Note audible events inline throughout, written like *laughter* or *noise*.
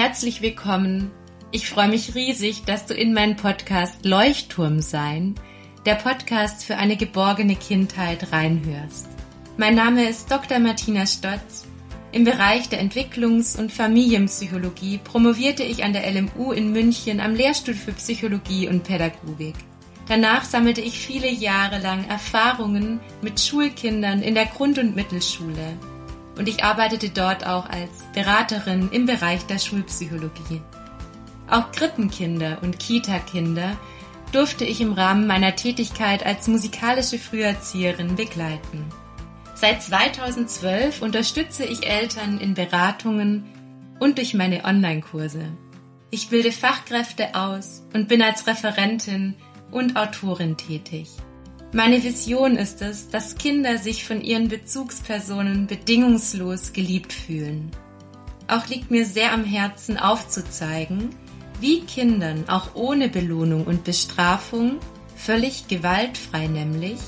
herzlich willkommen. Ich freue mich riesig, dass du in meinen Podcast Leuchtturm sein, der Podcast für eine geborgene Kindheit reinhörst. Mein Name ist Dr. Martina Stotz. Im Bereich der Entwicklungs- und Familienpsychologie promovierte ich an der LMU in München am Lehrstuhl für Psychologie und Pädagogik. Danach sammelte ich viele Jahre lang Erfahrungen mit Schulkindern in der Grund- und Mittelschule und ich arbeitete dort auch als Beraterin im Bereich der Schulpsychologie. Auch Krippenkinder und Kita-Kinder durfte ich im Rahmen meiner Tätigkeit als musikalische Früherzieherin begleiten. Seit 2012 unterstütze ich Eltern in Beratungen und durch meine Online-Kurse. Ich bilde Fachkräfte aus und bin als Referentin und Autorin tätig. Meine Vision ist es, dass Kinder sich von ihren Bezugspersonen bedingungslos geliebt fühlen. Auch liegt mir sehr am Herzen aufzuzeigen, wie Kindern auch ohne Belohnung und Bestrafung, völlig gewaltfrei nämlich,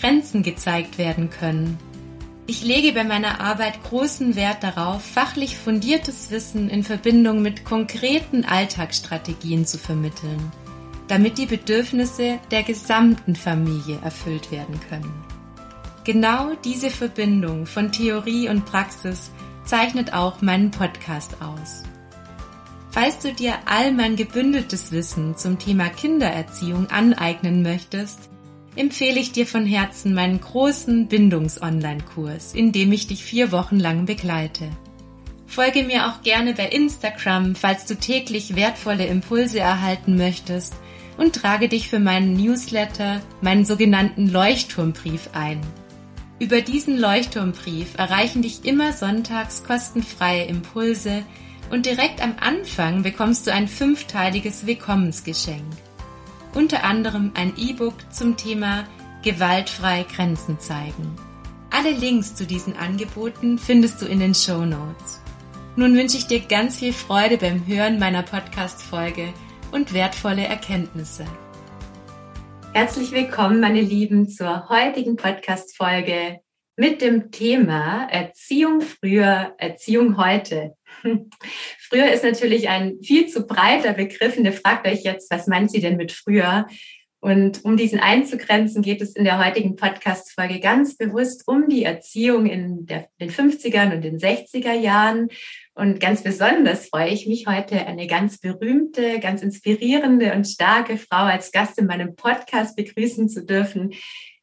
Grenzen gezeigt werden können. Ich lege bei meiner Arbeit großen Wert darauf, fachlich fundiertes Wissen in Verbindung mit konkreten Alltagsstrategien zu vermitteln damit die Bedürfnisse der gesamten Familie erfüllt werden können. Genau diese Verbindung von Theorie und Praxis zeichnet auch meinen Podcast aus. Falls du dir all mein gebündeltes Wissen zum Thema Kindererziehung aneignen möchtest, empfehle ich dir von Herzen meinen großen Bindungs-Online-Kurs, in dem ich dich vier Wochen lang begleite. Folge mir auch gerne bei Instagram, falls du täglich wertvolle Impulse erhalten möchtest und trage dich für meinen Newsletter, meinen sogenannten Leuchtturmbrief ein. Über diesen Leuchtturmbrief erreichen dich immer sonntags kostenfreie Impulse und direkt am Anfang bekommst du ein fünfteiliges Willkommensgeschenk. Unter anderem ein E-Book zum Thema Gewaltfrei Grenzen zeigen. Alle Links zu diesen Angeboten findest du in den Show Notes. Nun wünsche ich dir ganz viel Freude beim Hören meiner Podcast-Folge und wertvolle Erkenntnisse. Herzlich willkommen, meine Lieben, zur heutigen Podcast-Folge mit dem Thema Erziehung früher, Erziehung heute. *laughs* früher ist natürlich ein viel zu breiter Begriff und ihr fragt euch jetzt, was meint sie denn mit früher? Und um diesen einzugrenzen, geht es in der heutigen Podcast-Folge ganz bewusst um die Erziehung in der, den 50er und den 60er Jahren und ganz besonders freue ich mich heute, eine ganz berühmte, ganz inspirierende und starke Frau als Gast in meinem Podcast begrüßen zu dürfen,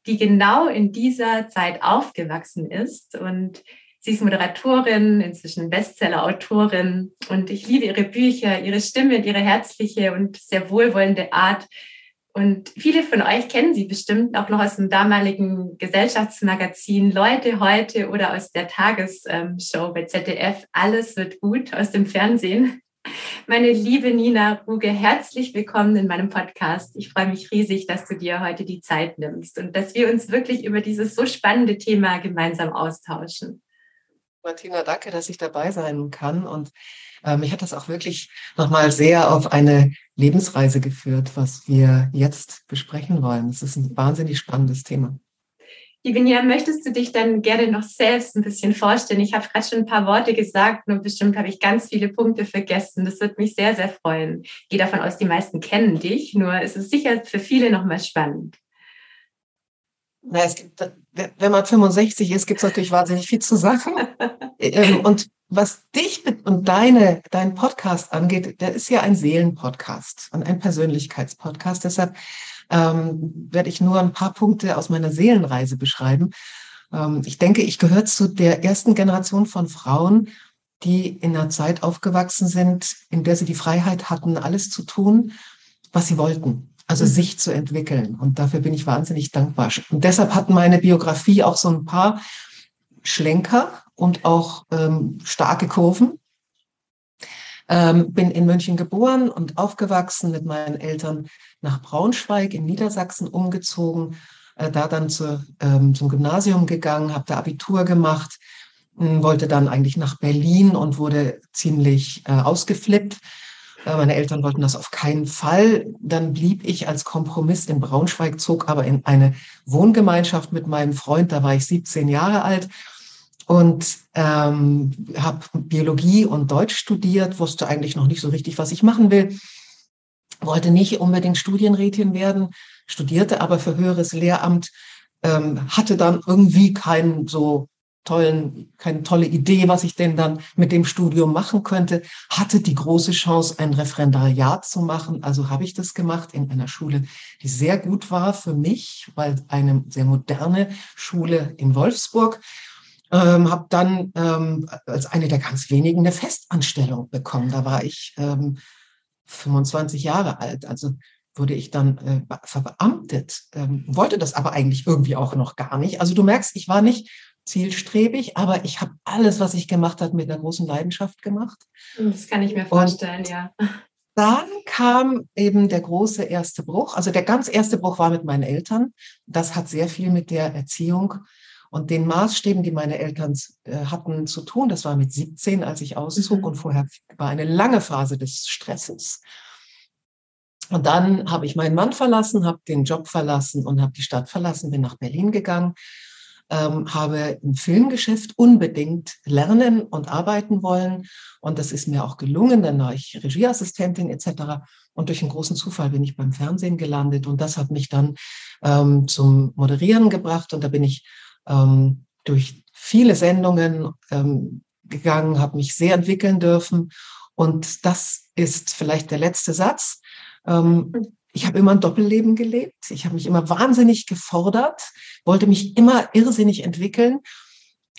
die genau in dieser Zeit aufgewachsen ist. Und sie ist Moderatorin, inzwischen Bestseller-Autorin. Und ich liebe ihre Bücher, ihre Stimme, ihre herzliche und sehr wohlwollende Art. Und viele von euch kennen sie bestimmt auch noch aus dem damaligen Gesellschaftsmagazin Leute heute oder aus der Tagesshow bei ZDF. Alles wird gut aus dem Fernsehen. Meine liebe Nina Ruge, herzlich willkommen in meinem Podcast. Ich freue mich riesig, dass du dir heute die Zeit nimmst und dass wir uns wirklich über dieses so spannende Thema gemeinsam austauschen. Martina, danke, dass ich dabei sein kann. Und äh, mich hat das auch wirklich nochmal sehr auf eine Lebensreise geführt, was wir jetzt besprechen wollen. Es ist ein wahnsinnig spannendes Thema. Liebe Nia, möchtest du dich dann gerne noch selbst ein bisschen vorstellen? Ich habe gerade schon ein paar Worte gesagt und bestimmt habe ich ganz viele Punkte vergessen. Das wird mich sehr, sehr freuen. Ich gehe davon aus, die meisten kennen dich, nur ist es sicher für viele nochmal spannend. Na, es gibt, wenn man 65 ist, gibt es natürlich wahnsinnig viel zu sagen. *laughs* Ähm, und was dich und deine, dein Podcast angeht, der ist ja ein Seelenpodcast und ein Persönlichkeitspodcast. Deshalb ähm, werde ich nur ein paar Punkte aus meiner Seelenreise beschreiben. Ähm, ich denke, ich gehöre zu der ersten Generation von Frauen, die in einer Zeit aufgewachsen sind, in der sie die Freiheit hatten, alles zu tun, was sie wollten. Also mhm. sich zu entwickeln. Und dafür bin ich wahnsinnig dankbar. Und deshalb hat meine Biografie auch so ein paar Schlenker und auch ähm, starke Kurven. Ähm, bin in München geboren und aufgewachsen mit meinen Eltern nach Braunschweig in Niedersachsen umgezogen, äh, da dann zu, ähm, zum Gymnasium gegangen, habe da Abitur gemacht, äh, wollte dann eigentlich nach Berlin und wurde ziemlich äh, ausgeflippt. Meine Eltern wollten das auf keinen Fall. Dann blieb ich als Kompromiss in Braunschweig, zog aber in eine Wohngemeinschaft mit meinem Freund, da war ich 17 Jahre alt und ähm, habe Biologie und Deutsch studiert, wusste eigentlich noch nicht so richtig, was ich machen will, wollte nicht unbedingt Studienrätin werden, studierte aber für höheres Lehramt, ähm, hatte dann irgendwie keinen so tollen, keine tolle Idee, was ich denn dann mit dem Studium machen könnte, hatte die große Chance, ein Referendariat zu machen. Also habe ich das gemacht in einer Schule, die sehr gut war für mich, weil eine sehr moderne Schule in Wolfsburg. Ähm, habe dann ähm, als eine der ganz wenigen eine Festanstellung bekommen. Da war ich ähm, 25 Jahre alt. Also wurde ich dann äh, verbeamtet, ähm, wollte das aber eigentlich irgendwie auch noch gar nicht. Also du merkst, ich war nicht zielstrebig, aber ich habe alles, was ich gemacht habe, mit einer großen Leidenschaft gemacht. Das kann ich mir vorstellen, Und ja. Dann kam eben der große erste Bruch. Also der ganz erste Bruch war mit meinen Eltern. Das hat sehr viel mit der Erziehung und den Maßstäben, die meine Eltern äh, hatten, zu tun. Das war mit 17, als ich auszog. Mhm. Und vorher war eine lange Phase des Stresses. Und dann habe ich meinen Mann verlassen, habe den Job verlassen und habe die Stadt verlassen, bin nach Berlin gegangen ähm, habe im Filmgeschäft unbedingt lernen und arbeiten wollen. Und das ist mir auch gelungen. Dann war ich Regieassistentin etc. Und durch einen großen Zufall bin ich beim Fernsehen gelandet. Und das hat mich dann ähm, zum Moderieren gebracht. Und da bin ich ähm, durch viele Sendungen ähm, gegangen, habe mich sehr entwickeln dürfen. Und das ist vielleicht der letzte Satz. Ähm, ich habe immer ein Doppelleben gelebt. Ich habe mich immer wahnsinnig gefordert, wollte mich immer irrsinnig entwickeln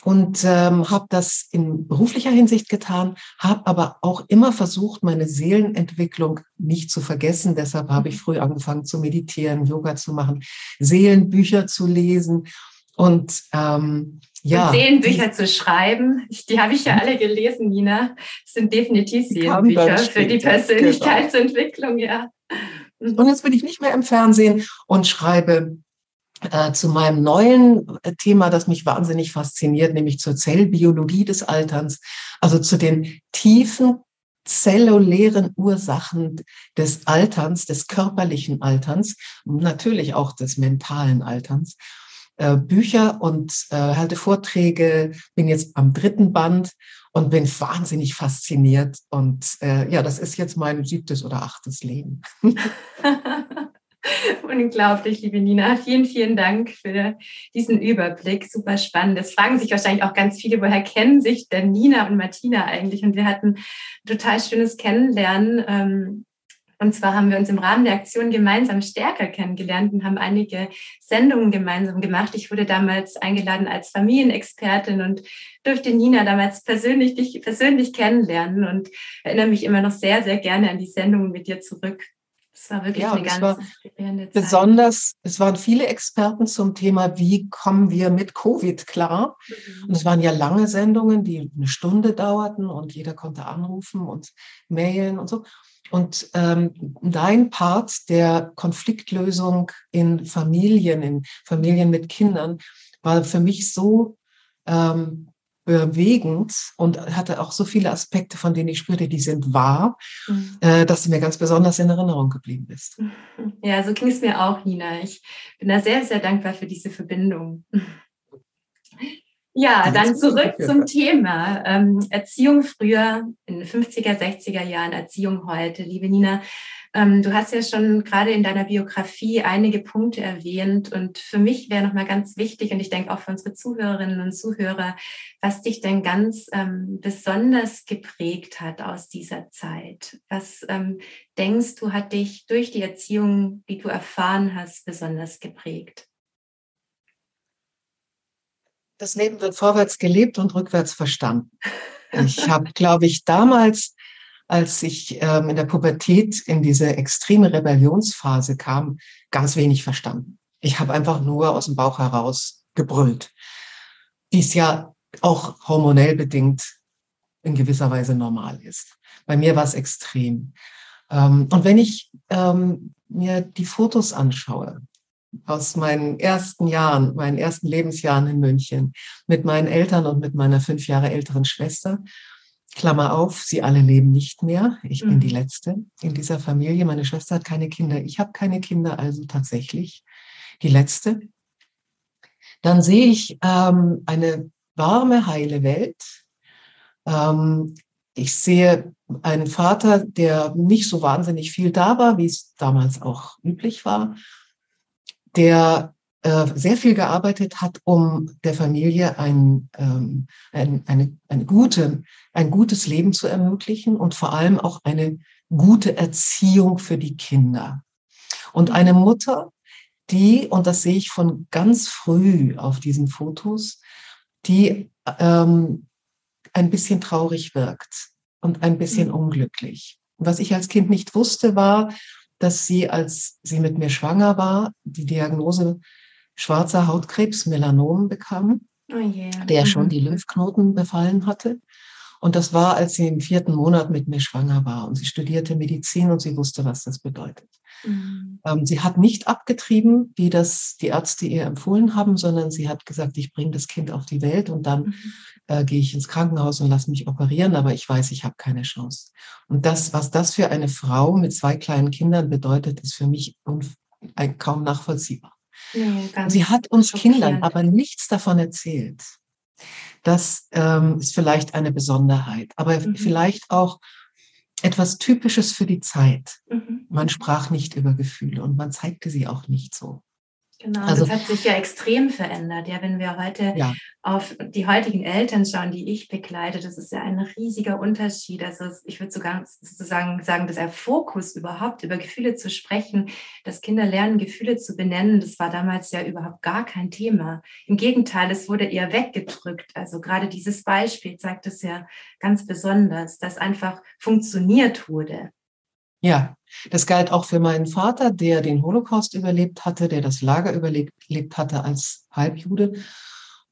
und ähm, habe das in beruflicher Hinsicht getan, habe aber auch immer versucht, meine Seelenentwicklung nicht zu vergessen. Deshalb habe ich früh angefangen zu meditieren, Yoga zu machen, Seelenbücher zu lesen und ähm, ja. Und Seelenbücher zu schreiben, die habe ich ja alle gelesen, Nina. Das sind definitiv Seelenbücher für die genau. Persönlichkeitsentwicklung, ja. Und jetzt bin ich nicht mehr im Fernsehen und schreibe äh, zu meinem neuen äh, Thema, das mich wahnsinnig fasziniert, nämlich zur Zellbiologie des Alterns, also zu den tiefen zellulären Ursachen des Alterns, des körperlichen Alterns, natürlich auch des mentalen Alterns. Äh, Bücher und äh, halte Vorträge, bin jetzt am dritten Band und bin wahnsinnig fasziniert. Und äh, ja, das ist jetzt mein siebtes oder achtes Leben. *laughs* Unglaublich, liebe Nina. Vielen, vielen Dank für diesen Überblick. Super spannend. Es fragen sich wahrscheinlich auch ganz viele, woher kennen sich denn Nina und Martina eigentlich? Und wir hatten total schönes Kennenlernen ähm, und zwar haben wir uns im Rahmen der Aktion gemeinsam stärker kennengelernt und haben einige Sendungen gemeinsam gemacht. Ich wurde damals eingeladen als Familienexpertin und durfte Nina damals persönlich, dich persönlich kennenlernen und erinnere mich immer noch sehr, sehr gerne an die Sendungen mit dir zurück. Es war wirklich ja, eine ganz war Zeit. Besonders, es waren viele Experten zum Thema, wie kommen wir mit Covid klar. Mhm. Und es waren ja lange Sendungen, die eine Stunde dauerten und jeder konnte anrufen und mailen und so. Und ähm, dein Part der Konfliktlösung in Familien, in Familien mit Kindern, war für mich so ähm, bewegend und hatte auch so viele Aspekte, von denen ich spürte, die sind wahr, mhm. äh, dass du mir ganz besonders in Erinnerung geblieben bist. *laughs* Ja, so ging es mir auch, Nina. Ich bin da sehr, sehr dankbar für diese Verbindung. Ja, dann zurück zum Thema. Ähm, Erziehung früher, in den 50er, 60er Jahren, Erziehung heute. Liebe Nina, du hast ja schon gerade in deiner Biografie einige Punkte erwähnt und für mich wäre nochmal ganz wichtig und ich denke auch für unsere Zuhörerinnen und Zuhörer, was dich denn ganz ähm, besonders geprägt hat aus dieser Zeit. Was ähm, denkst du, hat dich durch die Erziehung, die du erfahren hast, besonders geprägt? das Leben wird vorwärts gelebt und rückwärts verstanden. Ich habe, glaube ich, damals, als ich ähm, in der Pubertät in diese extreme Rebellionsphase kam, ganz wenig verstanden. Ich habe einfach nur aus dem Bauch heraus gebrüllt, wie es ja auch hormonell bedingt in gewisser Weise normal ist. Bei mir war es extrem. Ähm, und wenn ich ähm, mir die Fotos anschaue, aus meinen ersten Jahren, meinen ersten Lebensjahren in München mit meinen Eltern und mit meiner fünf Jahre älteren Schwester. Klammer auf, sie alle leben nicht mehr. Ich mhm. bin die mhm. Letzte in dieser Familie. Meine Schwester hat keine Kinder. Ich habe keine Kinder, also tatsächlich die Letzte. Dann sehe ich ähm, eine warme, heile Welt. Ähm, ich sehe einen Vater, der nicht so wahnsinnig viel da war, wie es damals auch üblich war, der äh, sehr viel gearbeitet hat, um der Familie ein, ähm, ein, eine, eine gute, ein gutes Leben zu ermöglichen und vor allem auch eine gute Erziehung für die Kinder. Und eine Mutter, die, und das sehe ich von ganz früh auf diesen Fotos, die ähm, ein bisschen traurig wirkt und ein bisschen mhm. unglücklich. Was ich als Kind nicht wusste, war, dass sie, als sie mit mir schwanger war, die Diagnose schwarzer Hautkrebs, Melanom bekam, oh yeah. der mhm. schon die Lymphknoten befallen hatte. Und das war, als sie im vierten Monat mit mir schwanger war. Und sie studierte Medizin und sie wusste, was das bedeutet. Mhm. Ähm, sie hat nicht abgetrieben, wie das die Ärzte ihr empfohlen haben, sondern sie hat gesagt, ich bringe das Kind auf die Welt und dann mhm. äh, gehe ich ins Krankenhaus und lasse mich operieren, aber ich weiß, ich habe keine Chance. Und das, was das für eine Frau mit zwei kleinen Kindern bedeutet, ist für mich kaum nachvollziehbar. Nee, sie hat uns Kindern aber nichts davon erzählt. Das ähm, ist vielleicht eine Besonderheit, aber mhm. vielleicht auch etwas Typisches für die Zeit. Mhm. Man sprach nicht über Gefühle und man zeigte sie auch nicht so. Genau, also, das hat sich ja extrem verändert. Ja, wenn wir heute ja. auf die heutigen Eltern schauen, die ich begleite, das ist ja ein riesiger Unterschied. Also ich würde sogar sozusagen sagen, dass der Fokus überhaupt über Gefühle zu sprechen, dass Kinder lernen, Gefühle zu benennen, das war damals ja überhaupt gar kein Thema. Im Gegenteil, es wurde eher weggedrückt. Also gerade dieses Beispiel zeigt es ja ganz besonders, dass einfach funktioniert wurde. Ja, das galt auch für meinen Vater, der den Holocaust überlebt hatte, der das Lager überlebt hatte als Halbjude.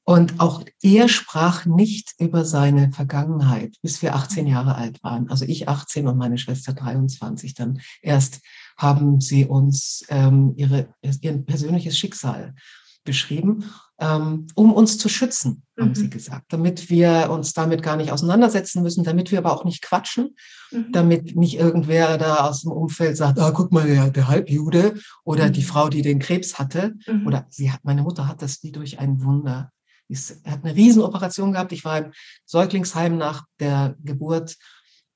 Und auch er sprach nicht über seine Vergangenheit, bis wir 18 Jahre alt waren. Also ich 18 und meine Schwester 23. Dann erst haben sie uns ähm, ihre, ihr persönliches Schicksal beschrieben, ähm, um uns zu schützen, haben mhm. sie gesagt, damit wir uns damit gar nicht auseinandersetzen müssen, damit wir aber auch nicht quatschen, mhm. damit nicht irgendwer da aus dem Umfeld sagt, ah, guck mal, der, der Halbjude oder mhm. die Frau, die den Krebs hatte, mhm. oder sie hat, meine Mutter hat das wie durch ein Wunder. Sie hat eine Riesenoperation gehabt. Ich war im Säuglingsheim nach der Geburt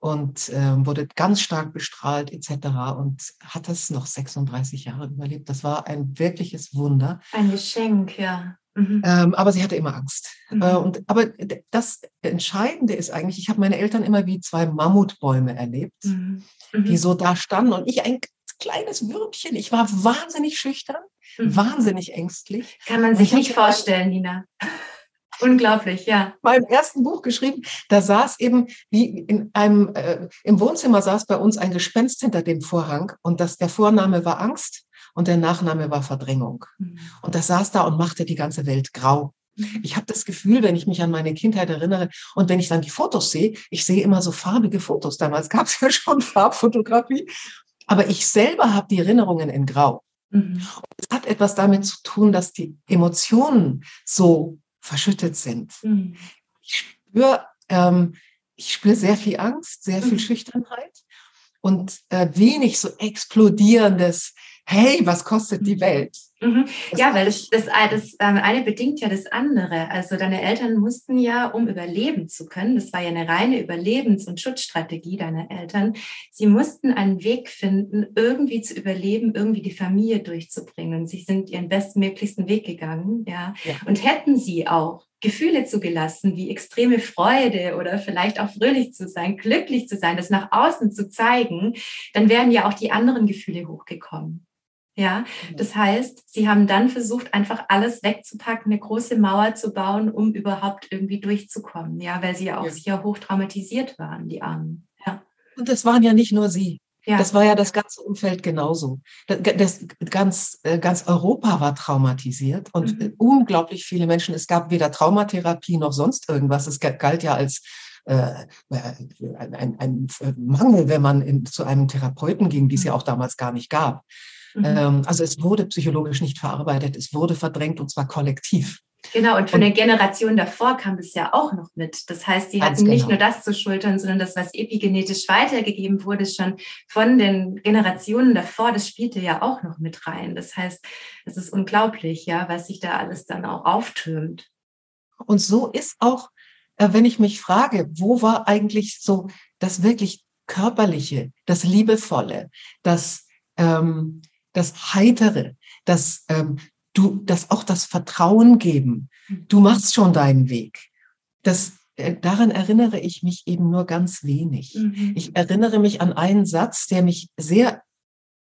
und äh, wurde ganz stark bestrahlt etc. und hat es noch 36 Jahre überlebt. Das war ein wirkliches Wunder. Ein Geschenk, ja. Mhm. Ähm, aber sie hatte immer Angst. Mhm. Äh, und, aber das Entscheidende ist eigentlich, ich habe meine Eltern immer wie zwei Mammutbäume erlebt, mhm. die mhm. so da standen und ich ein kleines Würmchen. Ich war wahnsinnig schüchtern, mhm. wahnsinnig ängstlich. Kann man sich nicht vorstellen, Nina. *laughs* Unglaublich, ja. Meinem ersten Buch geschrieben, da saß eben wie in einem, äh, im Wohnzimmer saß bei uns ein Gespenst hinter dem Vorhang und das, der Vorname war Angst und der Nachname war Verdrängung. Mhm. Und das saß da und machte die ganze Welt grau. Mhm. Ich habe das Gefühl, wenn ich mich an meine Kindheit erinnere und wenn ich dann die Fotos sehe, ich sehe immer so farbige Fotos. Damals gab es ja *laughs* schon Farbfotografie, aber ich selber habe die Erinnerungen in Grau. Mhm. Es hat etwas damit zu tun, dass die Emotionen so verschüttet sind. Mhm. Ich spüre ähm, ich spüre sehr viel Angst, sehr viel mhm. Schüchternheit und äh, wenig so explodierendes, hey, was kostet die mhm. Welt? Mhm. Ja, weil das, das, das ähm, eine bedingt ja das andere. Also deine Eltern mussten ja, um überleben zu können, das war ja eine reine Überlebens- und Schutzstrategie deiner Eltern, sie mussten einen Weg finden, irgendwie zu überleben, irgendwie die Familie durchzubringen. Sie sind ihren bestmöglichsten Weg gegangen, ja. ja. Und hätten sie auch Gefühle zugelassen, wie extreme Freude oder vielleicht auch fröhlich zu sein, glücklich zu sein, das nach außen zu zeigen, dann wären ja auch die anderen Gefühle hochgekommen. Ja, das heißt, sie haben dann versucht, einfach alles wegzupacken, eine große Mauer zu bauen, um überhaupt irgendwie durchzukommen. Ja, weil sie ja auch ja. sicher hoch traumatisiert waren, die Armen. Ja. Und das waren ja nicht nur sie. Ja. Das war ja das ganze Umfeld genauso. Das, das, ganz, äh, ganz Europa war traumatisiert und mhm. unglaublich viele Menschen. Es gab weder Traumatherapie noch sonst irgendwas. Es galt ja als äh, ein, ein, Mangel, wenn man in, zu einem Therapeuten ging, die es ja mhm. auch damals gar nicht gab. Mhm. Ähm, also es wurde psychologisch nicht verarbeitet, es wurde verdrängt und zwar kollektiv. Genau, und von der Generation davor kam das ja auch noch mit. Das heißt, die hatten genau. nicht nur das zu schultern, sondern das, was epigenetisch weitergegeben wurde, schon von den Generationen davor, das spielte ja auch noch mit rein. Das heißt, es ist unglaublich, ja, was sich da alles dann auch auftürmt. Und so ist auch, äh, wenn ich mich frage, wo war eigentlich so das wirklich körperliche, das liebevolle, das ähm, das heitere, das ähm, du, das auch das Vertrauen geben. Du machst schon deinen Weg. Das äh, daran erinnere ich mich eben nur ganz wenig. Mhm. Ich erinnere mich an einen Satz, der mich sehr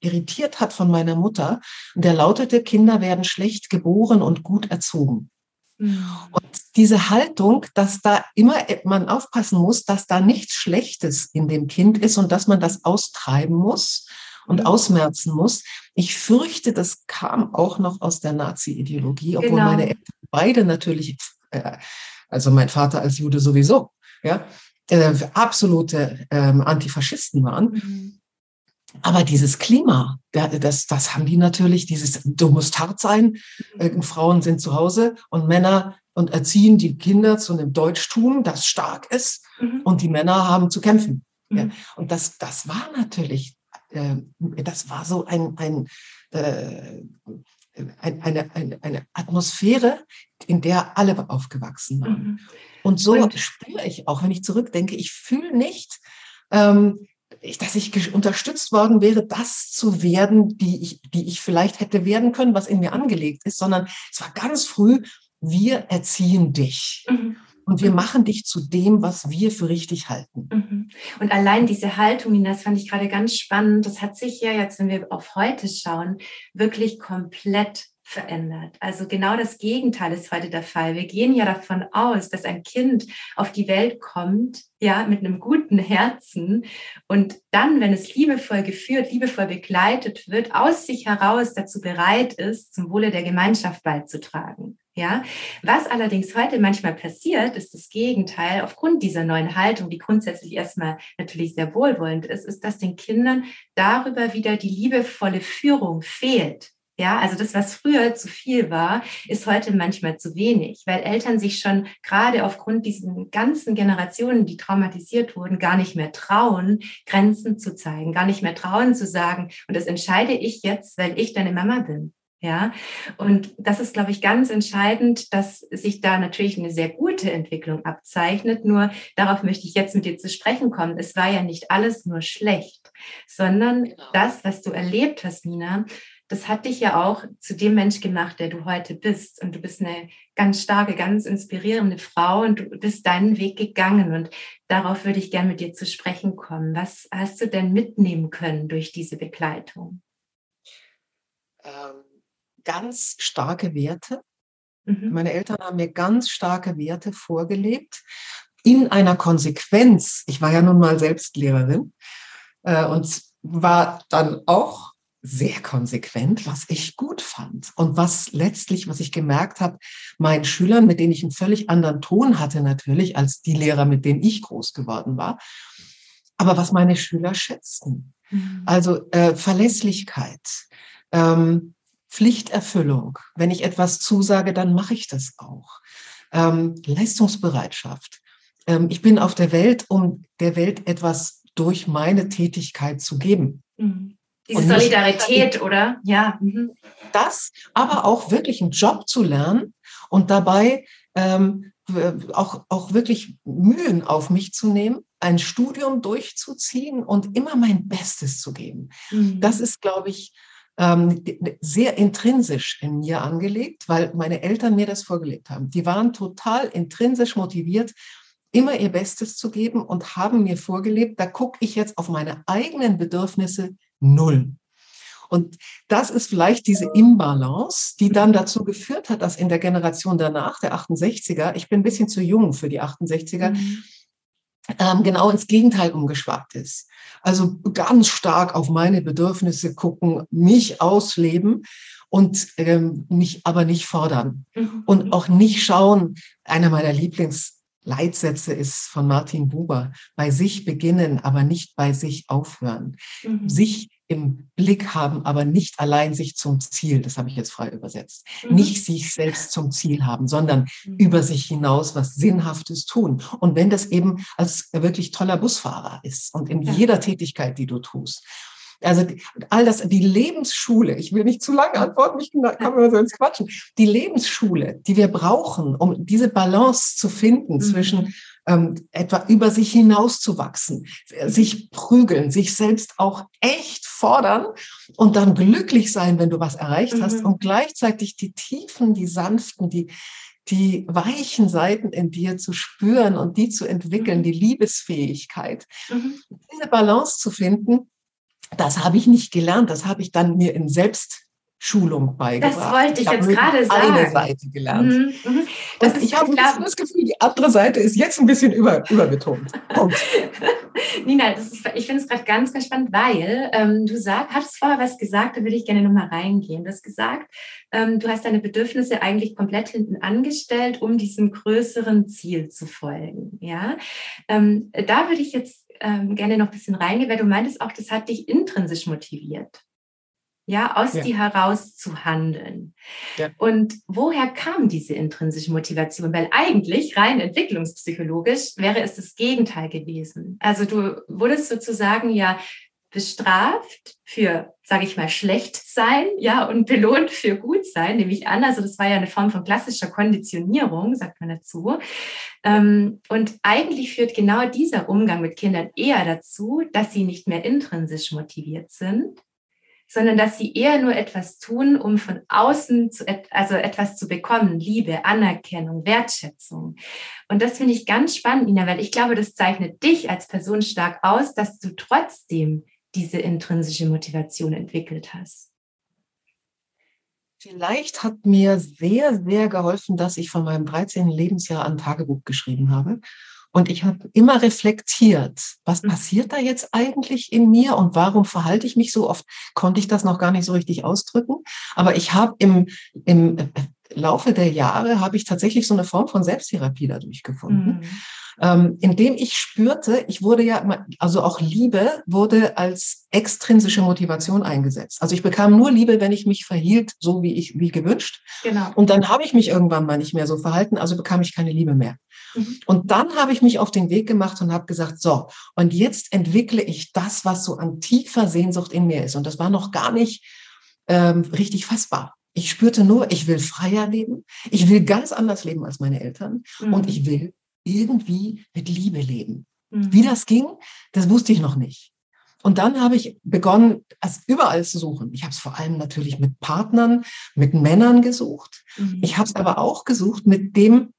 irritiert hat von meiner Mutter. Und der lautete, Kinder werden schlecht geboren und gut erzogen. Mhm. Und diese Haltung, dass da immer man aufpassen muss, dass da nichts Schlechtes in dem Kind ist und dass man das austreiben muss und mhm. ausmerzen muss. Ich fürchte, das kam auch noch aus der Nazi-Ideologie, obwohl genau. meine Eltern beide natürlich äh, also mein Vater als Jude sowieso, ja, äh, absolute ähm, Antifaschisten waren. Mhm. Aber dieses Klima, das, das haben die natürlich, dieses, du musst hart sein, äh, Frauen sind zu Hause und Männer und erziehen die Kinder zu einem Deutschtum, das stark ist mhm. und die Männer haben zu kämpfen. Mhm. Ja. Und das, das war natürlich, äh, das war so ein, ein äh, eine, eine, eine Atmosphäre, in der alle aufgewachsen waren. Mhm. Und so und, spüre ich auch, wenn ich zurückdenke, ich fühle nicht, ähm, dass ich unterstützt worden wäre, das zu werden, die ich, die ich vielleicht hätte werden können, was in mir angelegt ist, sondern es war ganz früh, wir erziehen dich. Mhm. Und wir machen dich zu dem, was wir für richtig halten. Mhm. Und allein diese Haltung, das fand ich gerade ganz spannend. Das hat sich ja jetzt, wenn wir auf heute schauen, wirklich komplett verändert. Also genau das Gegenteil ist heute der Fall. Wir gehen ja davon aus, dass ein Kind auf die Welt kommt, ja, mit einem guten Herzen und dann, wenn es liebevoll geführt, liebevoll begleitet wird, aus sich heraus dazu bereit ist, zum Wohle der Gemeinschaft beizutragen. Ja, was allerdings heute manchmal passiert, ist das Gegenteil. Aufgrund dieser neuen Haltung, die grundsätzlich erstmal natürlich sehr wohlwollend ist, ist, dass den Kindern darüber wieder die liebevolle Führung fehlt. Ja, also das, was früher zu viel war, ist heute manchmal zu wenig, weil Eltern sich schon gerade aufgrund diesen ganzen Generationen, die traumatisiert wurden, gar nicht mehr trauen, Grenzen zu zeigen, gar nicht mehr trauen zu sagen, und das entscheide ich jetzt, weil ich deine Mama bin. Ja, und das ist, glaube ich, ganz entscheidend, dass sich da natürlich eine sehr gute Entwicklung abzeichnet. Nur darauf möchte ich jetzt mit dir zu sprechen kommen. Es war ja nicht alles nur schlecht, sondern genau. das, was du erlebt hast, Nina, das hat dich ja auch zu dem Mensch gemacht, der du heute bist. Und du bist eine ganz starke, ganz inspirierende Frau und du bist deinen Weg gegangen. Und darauf würde ich gerne mit dir zu sprechen kommen. Was hast du denn mitnehmen können durch diese Begleitung? Ähm, ganz starke Werte. Mhm. Meine Eltern haben mir ganz starke Werte vorgelebt. In einer Konsequenz. Ich war ja nun mal selbst Lehrerin äh, und war dann auch sehr konsequent, was ich gut fand und was letztlich, was ich gemerkt habe, meinen Schülern, mit denen ich einen völlig anderen Ton hatte natürlich als die Lehrer, mit denen ich groß geworden war, aber was meine Schüler schätzten. Mhm. Also äh, Verlässlichkeit, ähm, Pflichterfüllung. Wenn ich etwas zusage, dann mache ich das auch. Ähm, Leistungsbereitschaft. Ähm, ich bin auf der Welt, um der Welt etwas durch meine Tätigkeit zu geben. Mhm. Diese Solidarität, oder? Ja. Mhm. Das, aber auch wirklich einen Job zu lernen und dabei ähm, auch, auch wirklich Mühen auf mich zu nehmen, ein Studium durchzuziehen und immer mein Bestes zu geben. Mhm. Das ist, glaube ich, ähm, sehr intrinsisch in mir angelegt, weil meine Eltern mir das vorgelegt haben. Die waren total intrinsisch motiviert, immer ihr Bestes zu geben und haben mir vorgelebt, da gucke ich jetzt auf meine eigenen Bedürfnisse null. Und das ist vielleicht diese Imbalance, die dann dazu geführt hat, dass in der Generation danach, der 68er, ich bin ein bisschen zu jung für die 68er, mhm. Ähm, genau ins Gegenteil umgeschwappt ist. Also ganz stark auf meine Bedürfnisse gucken, mich ausleben und ähm, mich aber nicht fordern mhm. und auch nicht schauen. Einer meiner Lieblingsleitsätze ist von Martin Buber, bei sich beginnen, aber nicht bei sich aufhören. Mhm. Sich im Blick haben, aber nicht allein sich zum Ziel, das habe ich jetzt frei übersetzt, mhm. nicht sich selbst zum Ziel haben, sondern mhm. über sich hinaus was Sinnhaftes tun. Und wenn das eben als wirklich toller Busfahrer ist und in ja. jeder Tätigkeit, die du tust. Also all das, die Lebensschule, ich will nicht zu lange antworten, ich kann mir so ins Quatschen. Die Lebensschule, die wir brauchen, um diese Balance zu finden mhm. zwischen ähm, etwa über sich hinauszuwachsen, sich prügeln, sich selbst auch echt fordern und dann glücklich sein, wenn du was erreicht hast mhm. und gleichzeitig die tiefen, die sanften, die die weichen Seiten in dir zu spüren und die zu entwickeln, mhm. die Liebesfähigkeit. Mhm. Diese Balance zu finden, das habe ich nicht gelernt, das habe ich dann mir in Selbst Schulung beigebracht. Das wollte ich, ich jetzt gerade sagen. Eine Seite gelernt. Mhm, mh. Und ich habe das Gefühl, die andere Seite ist jetzt ein bisschen über, überbetont. *laughs* Nina, ist, ich finde es gerade ganz, ganz spannend, weil ähm, du sag, hattest vorher was gesagt, da würde ich gerne nochmal reingehen. Du hast gesagt, ähm, du hast deine Bedürfnisse eigentlich komplett hinten angestellt, um diesem größeren Ziel zu folgen. Ja, ähm, da würde ich jetzt ähm, gerne noch ein bisschen reingehen, weil du meintest auch, das hat dich intrinsisch motiviert ja, aus ja. dir heraus zu handeln. Ja. Und woher kam diese intrinsische Motivation? Weil eigentlich rein entwicklungspsychologisch wäre es das Gegenteil gewesen. Also du wurdest sozusagen ja bestraft für, sage ich mal, schlecht sein, ja, und belohnt für gut sein, nehme ich an. Also das war ja eine Form von klassischer Konditionierung, sagt man dazu. Ähm, und eigentlich führt genau dieser Umgang mit Kindern eher dazu, dass sie nicht mehr intrinsisch motiviert sind, sondern dass sie eher nur etwas tun, um von außen zu, also etwas zu bekommen, Liebe, Anerkennung, Wertschätzung. Und das finde ich ganz spannend, Nina, weil ich glaube, das zeichnet dich als Person stark aus, dass du trotzdem diese intrinsische Motivation entwickelt hast. Vielleicht hat mir sehr, sehr geholfen, dass ich von meinem 13. Lebensjahr ein Tagebuch geschrieben habe und ich habe immer reflektiert, was mhm. passiert da jetzt eigentlich in mir und warum verhalte ich mich so oft? Konnte ich das noch gar nicht so richtig ausdrücken. Aber ich habe im, im Laufe der Jahre habe ich tatsächlich so eine Form von Selbsttherapie dadurch gefunden. Mhm ähm, indem ich spürte, ich wurde ja, also auch Liebe wurde als extrinsische Motivation eingesetzt. Also ich bekam nur Liebe, wenn ich mich verhielt, so wie ich, wie gewünscht. Genau. Und dann habe ich mich irgendwann mal nicht mehr so verhalten, also bekam ich keine Liebe mehr. Mhm. Und dann habe ich mich auf den Weg gemacht und habe gesagt, so, und jetzt entwickle ich das, was so an tiefer Sehnsucht in mir ist. Und das war noch gar nicht ähm, richtig fassbar. Ich spürte nur, ich will freier leben, ich will ganz anders leben als meine Eltern mhm. und ich will irgendwie mit Liebe leben. Mhm. Wie das ging, das wusste ich noch nicht. Und dann habe ich begonnen, es überall zu suchen. Ich habe es vor allem natürlich mit Partnern, mit Männern gesucht. Mhm. Ich habe es aber auch gesucht mit dem,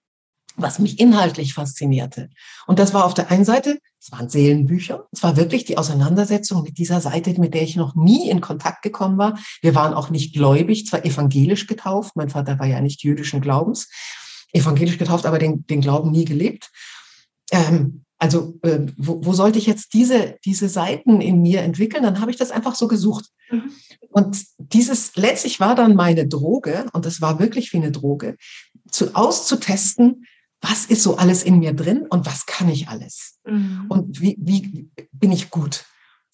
was mich inhaltlich faszinierte. Und das war auf der einen Seite, es waren Seelenbücher. Es war wirklich die Auseinandersetzung mit dieser Seite, mit der ich noch nie in Kontakt gekommen war. Wir waren auch nicht gläubig, zwar evangelisch getauft. Mein Vater war ja nicht jüdischen Glaubens evangelisch getauft, aber den, den Glauben nie gelebt. Ähm, also äh, wo, wo sollte ich jetzt diese, diese Seiten in mir entwickeln? Dann habe ich das einfach so gesucht. Mhm. Und dieses letztlich war dann meine Droge, und das war wirklich wie eine Droge, zu, auszutesten, was ist so alles in mir drin und was kann ich alles? Mhm. Und wie, wie bin ich gut?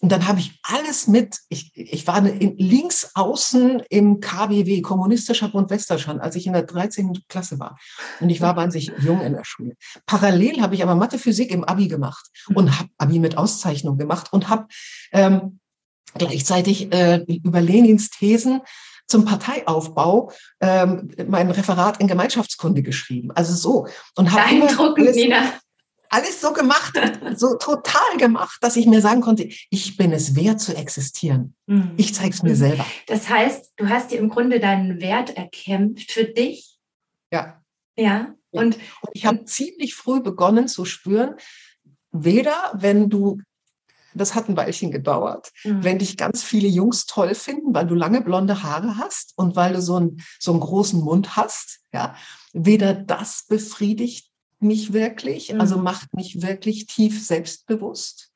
Und dann habe ich alles mit. Ich, ich war links außen im KBW, Kommunistischer Bund Westdeutschland, als ich in der 13. Klasse war. Und ich war wahnsinnig jung in der Schule. Parallel habe ich aber Mathe, Physik im Abi gemacht und habe Abi mit Auszeichnung gemacht und habe ähm, gleichzeitig äh, über Lenins Thesen zum Parteiaufbau ähm, mein Referat in Gemeinschaftskunde geschrieben. Also so. Und habe Beeindruckend, Nina alles so gemacht, so total gemacht, dass ich mir sagen konnte, ich bin es wert zu existieren. Mhm. Ich zeige es mir selber. Das heißt, du hast dir im Grunde deinen Wert erkämpft für dich. Ja. Ja. Und, und ich habe ziemlich früh begonnen zu spüren, weder wenn du das hat ein Weilchen gedauert. Mhm. Wenn dich ganz viele Jungs toll finden, weil du lange blonde Haare hast und weil du so einen, so einen großen Mund hast, ja, weder das befriedigt mich wirklich, also mhm. also macht mich wirklich tief selbstbewusst,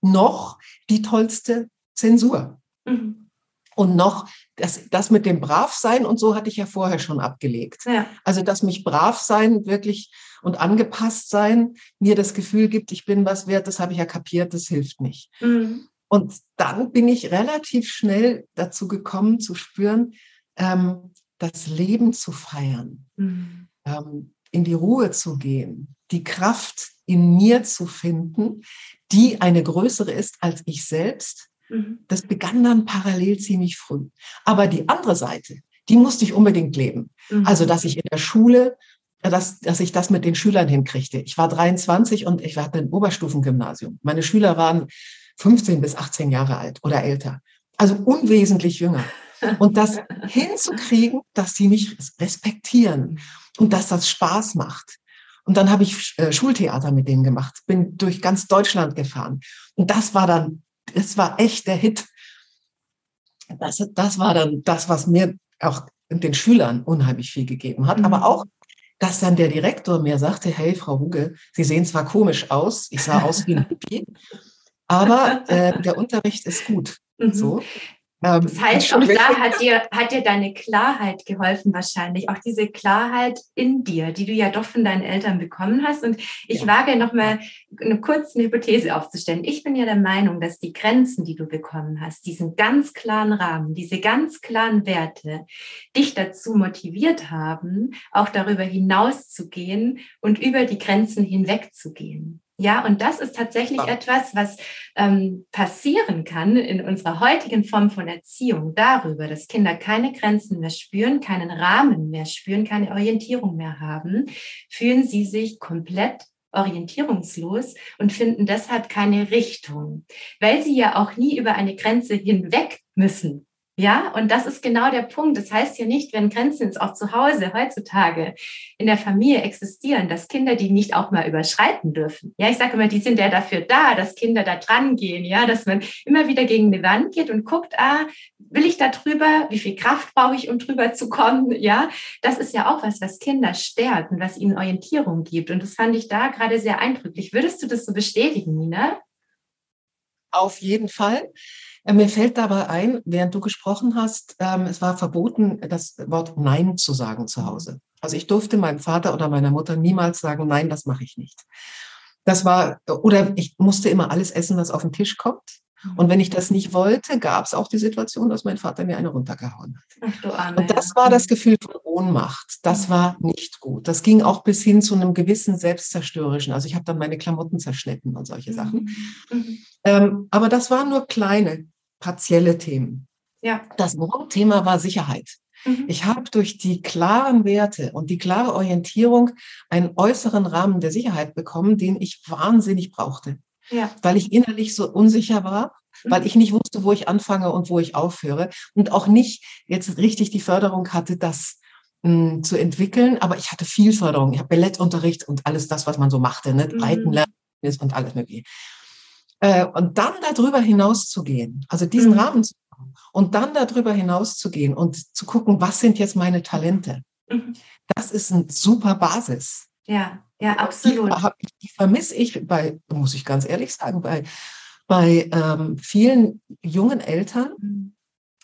noch die tollste Zensur. Mhm. Und noch das, das mit dem Bravsein und so hatte ich ja vorher schon abgelegt. Ja. Also, dass mich Bravsein wirklich und angepasst sein mir das Gefühl gibt, ich bin was wert, das habe ich ja kapiert, das hilft nicht. Mhm. Und dann bin ich relativ schnell dazu gekommen zu spüren, ähm, das Leben zu feiern. Mhm. Ähm, in die Ruhe zu gehen, die Kraft in mir zu finden, die eine größere ist als ich selbst Mhm. Das begann dann parallel ziemlich früh. Aber die andere Seite, die musste ich unbedingt leben. Mhm. Also, dass ich in der Schule, dass, dass ich das mit den Schülern hinkriegte. Ich war 23 und ich hatte ein Oberstufengymnasium. Meine Schüler waren 15 bis 18 Jahre alt oder älter. Also unwesentlich jünger. Und das hinzukriegen, dass sie mich respektieren und dass das Spaß macht. Und dann habe ich äh, Schultheater mit denen gemacht, bin durch ganz Deutschland gefahren. Und das war dann, es war echt der Hit. Das, das war dann das, was mir auch den Schülern unheimlich viel gegeben hat. Mhm. Aber auch, dass dann der Direktor mir sagte, hey, Frau Huge, Sie sehen zwar komisch aus, ich sah aus wie ein Hippie, aber äh, der Unterricht ist gut. Mhm. So. Ähm, das heißt, auch da hat dir, hat dir deine Klarheit geholfen wahrscheinlich, auch diese Klarheit in dir, die du ja doch von deinen Eltern bekommen hast. Und ich ja. wage nochmal eine kurze Hypothese aufzustellen. Ich bin ja der Meinung, dass die Grenzen, die du bekommen hast, diesen ganz klaren Rahmen, diese ganz klaren Werte, dich dazu motiviert haben, auch darüber hinauszugehen und über die Grenzen hinwegzugehen. Ja, und das ist tatsächlich ja. etwas, was ähm, passieren kann in unserer heutigen Form von Erziehung darüber, dass Kinder keine Grenzen mehr spüren, keinen Rahmen mehr spüren, keine Orientierung mehr haben, fühlen sie sich komplett orientierungslos und finden deshalb keine Richtung, weil sie ja auch nie über eine Grenze hinweg müssen. Ja, und das ist genau der Punkt. Das heißt ja nicht, wenn Grenzen jetzt auch zu Hause heutzutage in der Familie existieren, dass Kinder die nicht auch mal überschreiten dürfen. Ja, ich sage immer, die sind ja dafür da, dass Kinder da dran gehen. Ja, dass man immer wieder gegen eine Wand geht und guckt, ah, will ich da drüber? Wie viel Kraft brauche ich, um drüber zu kommen? Ja, das ist ja auch was, was Kinder stärkt und was ihnen Orientierung gibt. Und das fand ich da gerade sehr eindrücklich. Würdest du das so bestätigen, Nina? Auf jeden Fall. Äh, mir fällt dabei ein, während du gesprochen hast, ähm, es war verboten, das Wort Nein zu sagen zu Hause. Also ich durfte meinem Vater oder meiner Mutter niemals sagen, nein, das mache ich nicht. Das war, oder ich musste immer alles essen, was auf den Tisch kommt. Und wenn ich das nicht wollte, gab es auch die Situation, dass mein Vater mir eine runtergehauen hat. Ach, du Arme, und das war das Gefühl von Ohnmacht. Das mhm. war nicht gut. Das ging auch bis hin zu einem gewissen Selbstzerstörerischen. Also ich habe dann meine Klamotten zerschnitten und solche Sachen. Mhm. mhm. Ähm, aber das waren nur kleine, partielle Themen. Ja. Das Grundthema war Sicherheit. Mhm. Ich habe durch die klaren Werte und die klare Orientierung einen äußeren Rahmen der Sicherheit bekommen, den ich wahnsinnig brauchte ja. weil ich innerlich so unsicher war, mhm. weil ich nicht wusste, wo ich anfange und wo ich aufhöre und auch nicht jetzt richtig die Förderung hatte, das mh, hm, zu entwickeln. Aber ich hatte viel Förderung. Ich habe Ballettunterricht und alles das, was man so machte, ne? Mhm. Reitenlernen und alles mögliche. Äh, und dann darüber hinaus zu gehen, also diesen mhm. Rahmen zu machen und dann darüber hinaus zu gehen und zu gucken, was sind jetzt meine Talente. Mhm. Das ist eine super Basis. Ja, ja, absolut. Die, die vermisse ich bei, muss ich ganz ehrlich sagen, bei, bei ähm, vielen jungen Eltern mhm.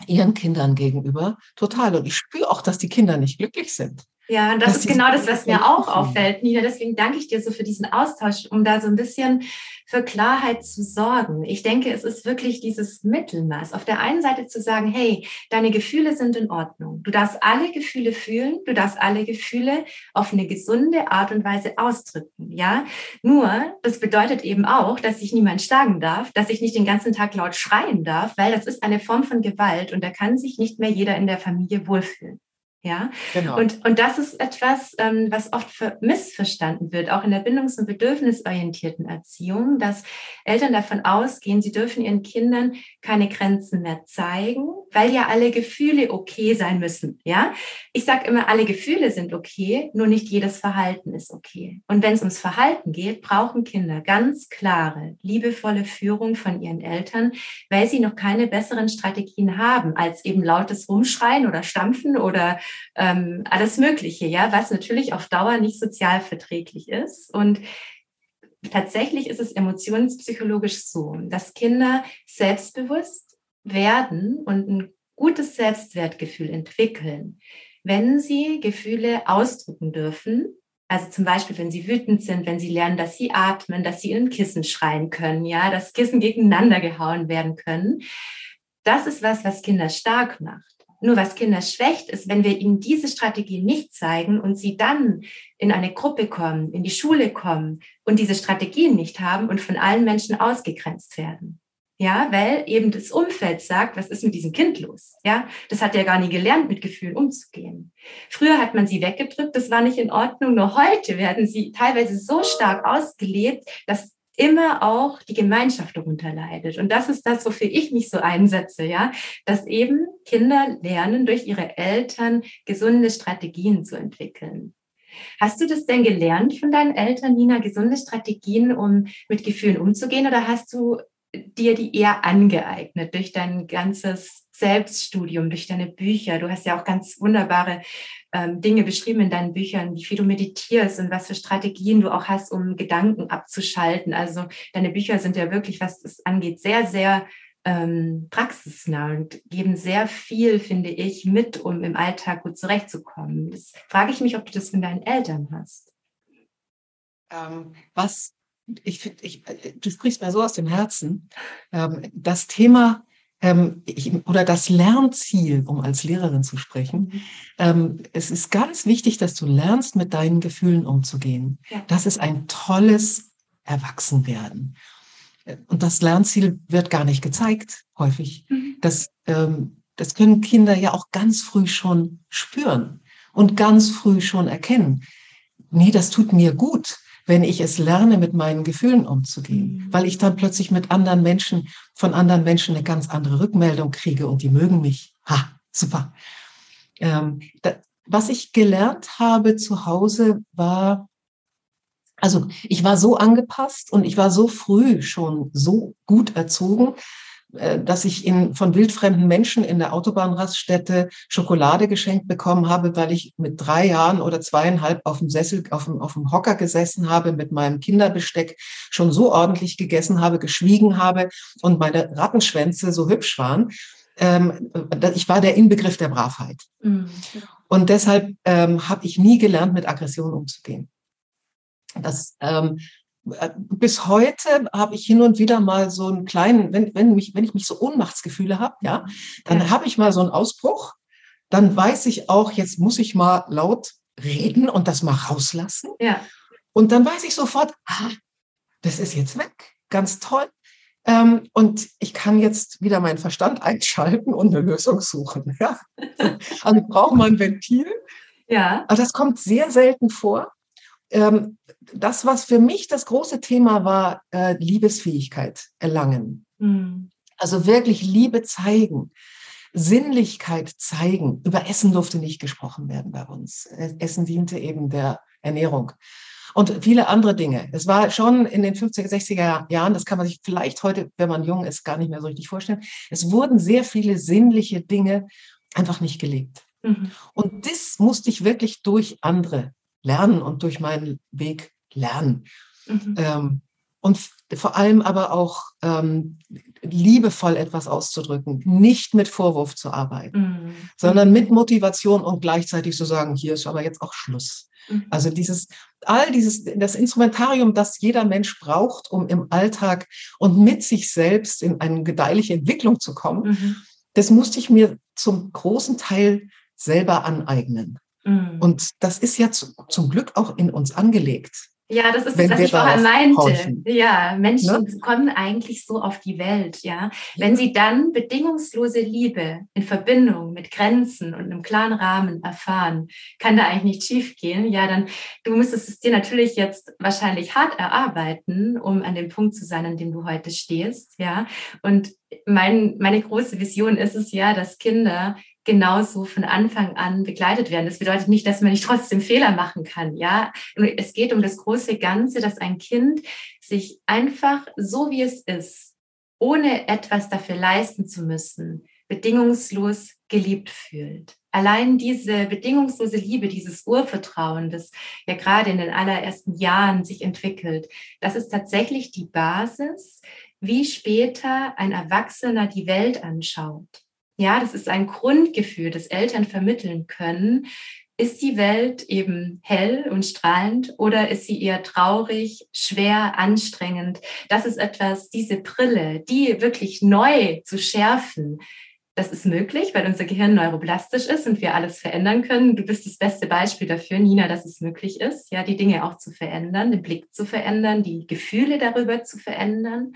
ihren Kindern gegenüber total. Und ich spüre auch, dass die Kinder nicht glücklich sind. Ja, und das ist genau das, was mir auch auffällt, Nina. Deswegen danke ich dir so für diesen Austausch, um da so ein bisschen für Klarheit zu sorgen. Ich denke, es ist wirklich dieses Mittelmaß. Auf der einen Seite zu sagen, hey, deine Gefühle sind in Ordnung. Du darfst alle Gefühle fühlen. Du darfst alle Gefühle auf eine gesunde Art und Weise ausdrücken. Ja, nur das bedeutet eben auch, dass sich niemand schlagen darf, dass ich nicht den ganzen Tag laut schreien darf, weil das ist eine Form von Gewalt und da kann sich nicht mehr jeder in der Familie wohlfühlen. Ja, genau. und, und das ist etwas, ähm, was oft missverstanden wird, auch in der bindungs- und bedürfnisorientierten Erziehung, dass Eltern davon ausgehen, sie dürfen ihren Kindern keine Grenzen mehr zeigen, weil ja alle Gefühle okay sein müssen. Ja, ich sage immer, alle Gefühle sind okay, nur nicht jedes Verhalten ist okay. Und wenn es ums Verhalten geht, brauchen Kinder ganz klare, liebevolle Führung von ihren Eltern, weil sie noch keine besseren Strategien haben, als eben lautes Rumschreien oder Stampfen oder ähm, alles Mögliche, ja, was natürlich auf Dauer nicht sozial verträglich ist. Und tatsächlich ist es emotionspsychologisch so, dass Kinder selbstbewusst werden und ein gutes Selbstwertgefühl entwickeln, wenn sie Gefühle ausdrücken dürfen. Also zum Beispiel, wenn sie wütend sind, wenn sie lernen, dass sie atmen, dass sie in Kissen schreien können, ja, dass Kissen gegeneinander gehauen werden können. Das ist was, was Kinder stark macht. Nur was Kinder schwächt, ist, wenn wir ihnen diese Strategie nicht zeigen und sie dann in eine Gruppe kommen, in die Schule kommen und diese Strategien nicht haben und von allen Menschen ausgegrenzt werden. Ja, weil eben das Umfeld sagt, was ist mit diesem Kind los? Ja, das hat ja gar nie gelernt, mit Gefühlen umzugehen. Früher hat man sie weggedrückt, das war nicht in Ordnung. Nur heute werden sie teilweise so stark ausgelebt, dass immer auch die Gemeinschaft darunter leidet. Und das ist das, wofür ich mich so einsetze, ja, dass eben Kinder lernen, durch ihre Eltern gesunde Strategien zu entwickeln. Hast du das denn gelernt von deinen Eltern, Nina, gesunde Strategien, um mit Gefühlen umzugehen? Oder hast du dir die eher angeeignet durch dein ganzes Selbststudium, durch deine Bücher? Du hast ja auch ganz wunderbare ähm, Dinge beschrieben in deinen Büchern, wie viel du meditierst und was für Strategien du auch hast, um Gedanken abzuschalten. Also deine Bücher sind ja wirklich, was das angeht, sehr, sehr ähm, praxisnah und geben sehr viel, finde ich, mit, um im Alltag gut zurechtzukommen. Das frage ich mich, ob du das von deinen Eltern hast. Ähm, was ich finde, ich, äh, du sprichst mir so aus dem Herzen. Ähm, das Thema ähm, ich, oder das Lernziel, um als Lehrerin zu sprechen, mhm. ähm, es ist ganz wichtig, dass du lernst, mit deinen Gefühlen umzugehen. Das ist ein tolles Erwachsenwerden. Und das Lernziel wird gar nicht gezeigt, häufig. Mhm. Das, ähm, das können Kinder ja auch ganz früh schon spüren und ganz früh schon erkennen. Nee, das tut mir gut, wenn ich es lerne, mit meinen Gefühlen umzugehen, mhm. weil ich dann plötzlich mit anderen Menschen, von anderen Menschen eine ganz andere Rückmeldung kriege und die mögen mich. Ha, super. Ähm, da, was ich gelernt habe zu Hause war, also ich war so angepasst und ich war so früh schon so gut erzogen, dass ich in, von wildfremden Menschen in der Autobahnraststätte Schokolade geschenkt bekommen habe, weil ich mit drei Jahren oder zweieinhalb auf dem Sessel, auf dem, auf dem Hocker gesessen habe, mit meinem Kinderbesteck schon so ordentlich gegessen habe, geschwiegen habe und meine Rattenschwänze so hübsch waren. Ähm, ich war der Inbegriff der Bravheit. Mhm. Und deshalb ähm, habe ich nie gelernt, mit Aggression umzugehen. Das ähm, äh, bis heute habe ich hin und wieder mal so einen kleinen, wenn, wenn, mich, wenn ich mich so Ohnmachtsgefühle habe, ja, dann ja. habe ich mal so einen Ausbruch. Dann weiß ich auch, jetzt muss ich mal laut reden und das mal rauslassen. Ja. Und dann weiß ich sofort, ah, das ist jetzt weg. Ganz toll. Ähm, und ich kann jetzt wieder meinen Verstand einschalten und eine Lösung suchen. Ja? *laughs* Also ich brauche mal ein Ventil. Ja. Aber das kommt sehr selten vor ähm, das, was für mich das große Thema war, äh, Liebesfähigkeit erlangen. Mhm. Also wirklich Liebe zeigen. Sinnlichkeit zeigen. Über Essen durfte nicht gesprochen werden bei uns. Essen diente eben der Ernährung. Und viele andere Dinge. Es war schon in den 50er, 60er Jahren, das kann man sich vielleicht heute, wenn man jung ist, gar nicht mehr so richtig vorstellen. Es wurden sehr viele sinnliche Dinge einfach nicht gelebt. Mhm. Und das musste ich wirklich durch andere lernen und durch meinen Weg lernen. Mhm. Ähm, und vor allem aber auch ähm, liebevoll etwas auszudrücken, nicht mit Vorwurf zu arbeiten, mhm. sondern mit Motivation und gleichzeitig zu sagen, hier ist aber jetzt auch Schluss. Mhm. Also dieses, all dieses, das Instrumentarium, das jeder Mensch braucht, um im Alltag und mit sich selbst in eine gedeihliche Entwicklung zu kommen, mhm. das musste ich mir zum großen Teil selber aneignen. Mhm. Und das ist ja zu, zum Glück auch in uns angelegt. Ja, das ist das, was ich vorher meinte. Horchen. Ja, Menschen ne? kommen eigentlich so auf die Welt, ja. Wenn sie dann bedingungslose Liebe in Verbindung mit Grenzen und einem klaren Rahmen erfahren, kann da eigentlich nicht schief gehen. Ja, dann, du müsstest es dir natürlich jetzt wahrscheinlich hart erarbeiten, um an dem Punkt zu sein, an dem du heute stehst, ja. Und mein, meine große Vision ist es ja, dass Kinder genauso von Anfang an begleitet werden. Das bedeutet nicht, dass man nicht trotzdem Fehler machen kann. Ja, es geht um das große Ganze, dass ein Kind sich einfach so wie es ist, ohne etwas dafür leisten zu müssen, bedingungslos geliebt fühlt. Allein diese bedingungslose Liebe, dieses Urvertrauen, das ja gerade in den allerersten Jahren sich entwickelt, das ist tatsächlich die Basis, wie später ein Erwachsener die Welt anschaut. Ja, das ist ein Grundgefühl, das Eltern vermitteln können. Ist die Welt eben hell und strahlend oder ist sie eher traurig, schwer, anstrengend? Das ist etwas, diese Brille, die wirklich neu zu schärfen, das ist möglich, weil unser Gehirn neuroplastisch ist und wir alles verändern können. Du bist das beste Beispiel dafür, Nina, dass es möglich ist, ja, die Dinge auch zu verändern, den Blick zu verändern, die Gefühle darüber zu verändern.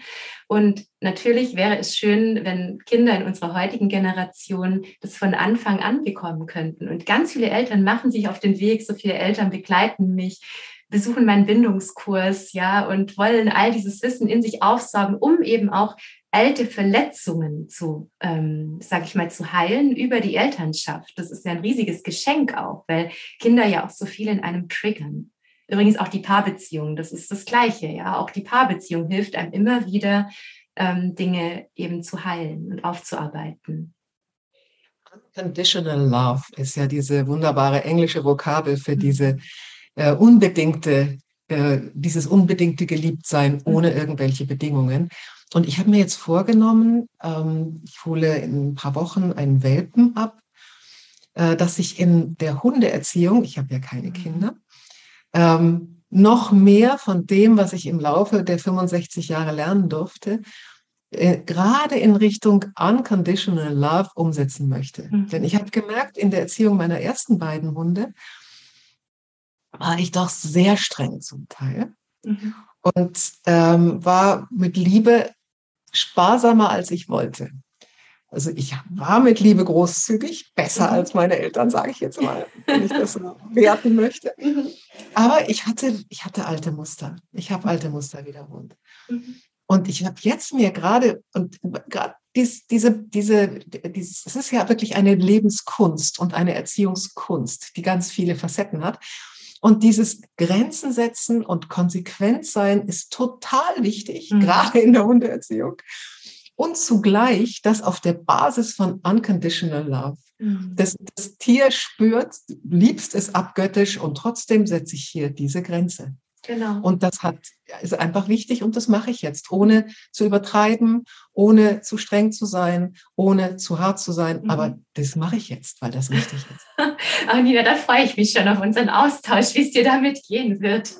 Und natürlich wäre es schön, wenn Kinder in unserer heutigen Generation das von Anfang an bekommen könnten. Und ganz viele Eltern machen sich auf den Weg, so viele Eltern begleiten mich besuchen meinen Bindungskurs, ja, und wollen all dieses Wissen in sich aufsaugen, um eben auch alte Verletzungen zu, ähm, sage ich mal, zu heilen über die Elternschaft. Das ist ja ein riesiges Geschenk auch, weil Kinder ja auch so viel in einem triggern. Übrigens auch die Paarbeziehung, das ist das Gleiche, ja. Auch die Paarbeziehung hilft einem immer wieder, ähm, Dinge eben zu heilen und aufzuarbeiten. Unconditional Love ist ja diese wunderbare englische Vokabel für mhm. diese äh, unbedingte, äh, dieses unbedingte Geliebtsein ohne irgendwelche Bedingungen. Und ich habe mir jetzt vorgenommen, ähm, ich hole in ein paar Wochen einen Welpen ab, äh, dass ich in der Hundeerziehung, ich habe ja keine mhm. Kinder, ähm, noch mehr von dem, was ich im Laufe der 65 Jahre lernen durfte, äh, gerade in Richtung Unconditional Love umsetzen möchte. Mhm. Denn ich habe gemerkt, in der Erziehung meiner ersten beiden Hunde war ich doch sehr streng zum Teil. Mhm. Und ähm, war mit Liebe sparsamer, als ich wollte. Also ich war mit Liebe großzügig, besser mhm. als meine Eltern, sage ich jetzt mal, *laughs* wenn ich das so werten möchte. Mhm. Aber ich hatte, ich hatte alte Muster. Ich habe alte Muster wiederholt. Mhm. Und ich habe jetzt mir gerade, und gerade dies, diese, diese, dieses, es ist ja wirklich eine Lebenskunst und eine Erziehungskunst, die ganz viele Facetten hat. Und dieses Grenzen setzen und konsequent sein ist total wichtig, mhm. gerade in der Hundeerziehung. Und zugleich das auf der Basis von unconditional love. Mhm. Das, das Tier spürt, liebst es abgöttisch und trotzdem setze ich hier diese Grenze. Genau. Und das hat, ist einfach wichtig und das mache ich jetzt, ohne zu übertreiben, ohne zu streng zu sein, ohne zu hart zu sein. Mhm. Aber das mache ich jetzt, weil das richtig ist. *laughs* Anina, da freue ich mich schon auf unseren Austausch, wie es dir damit gehen wird.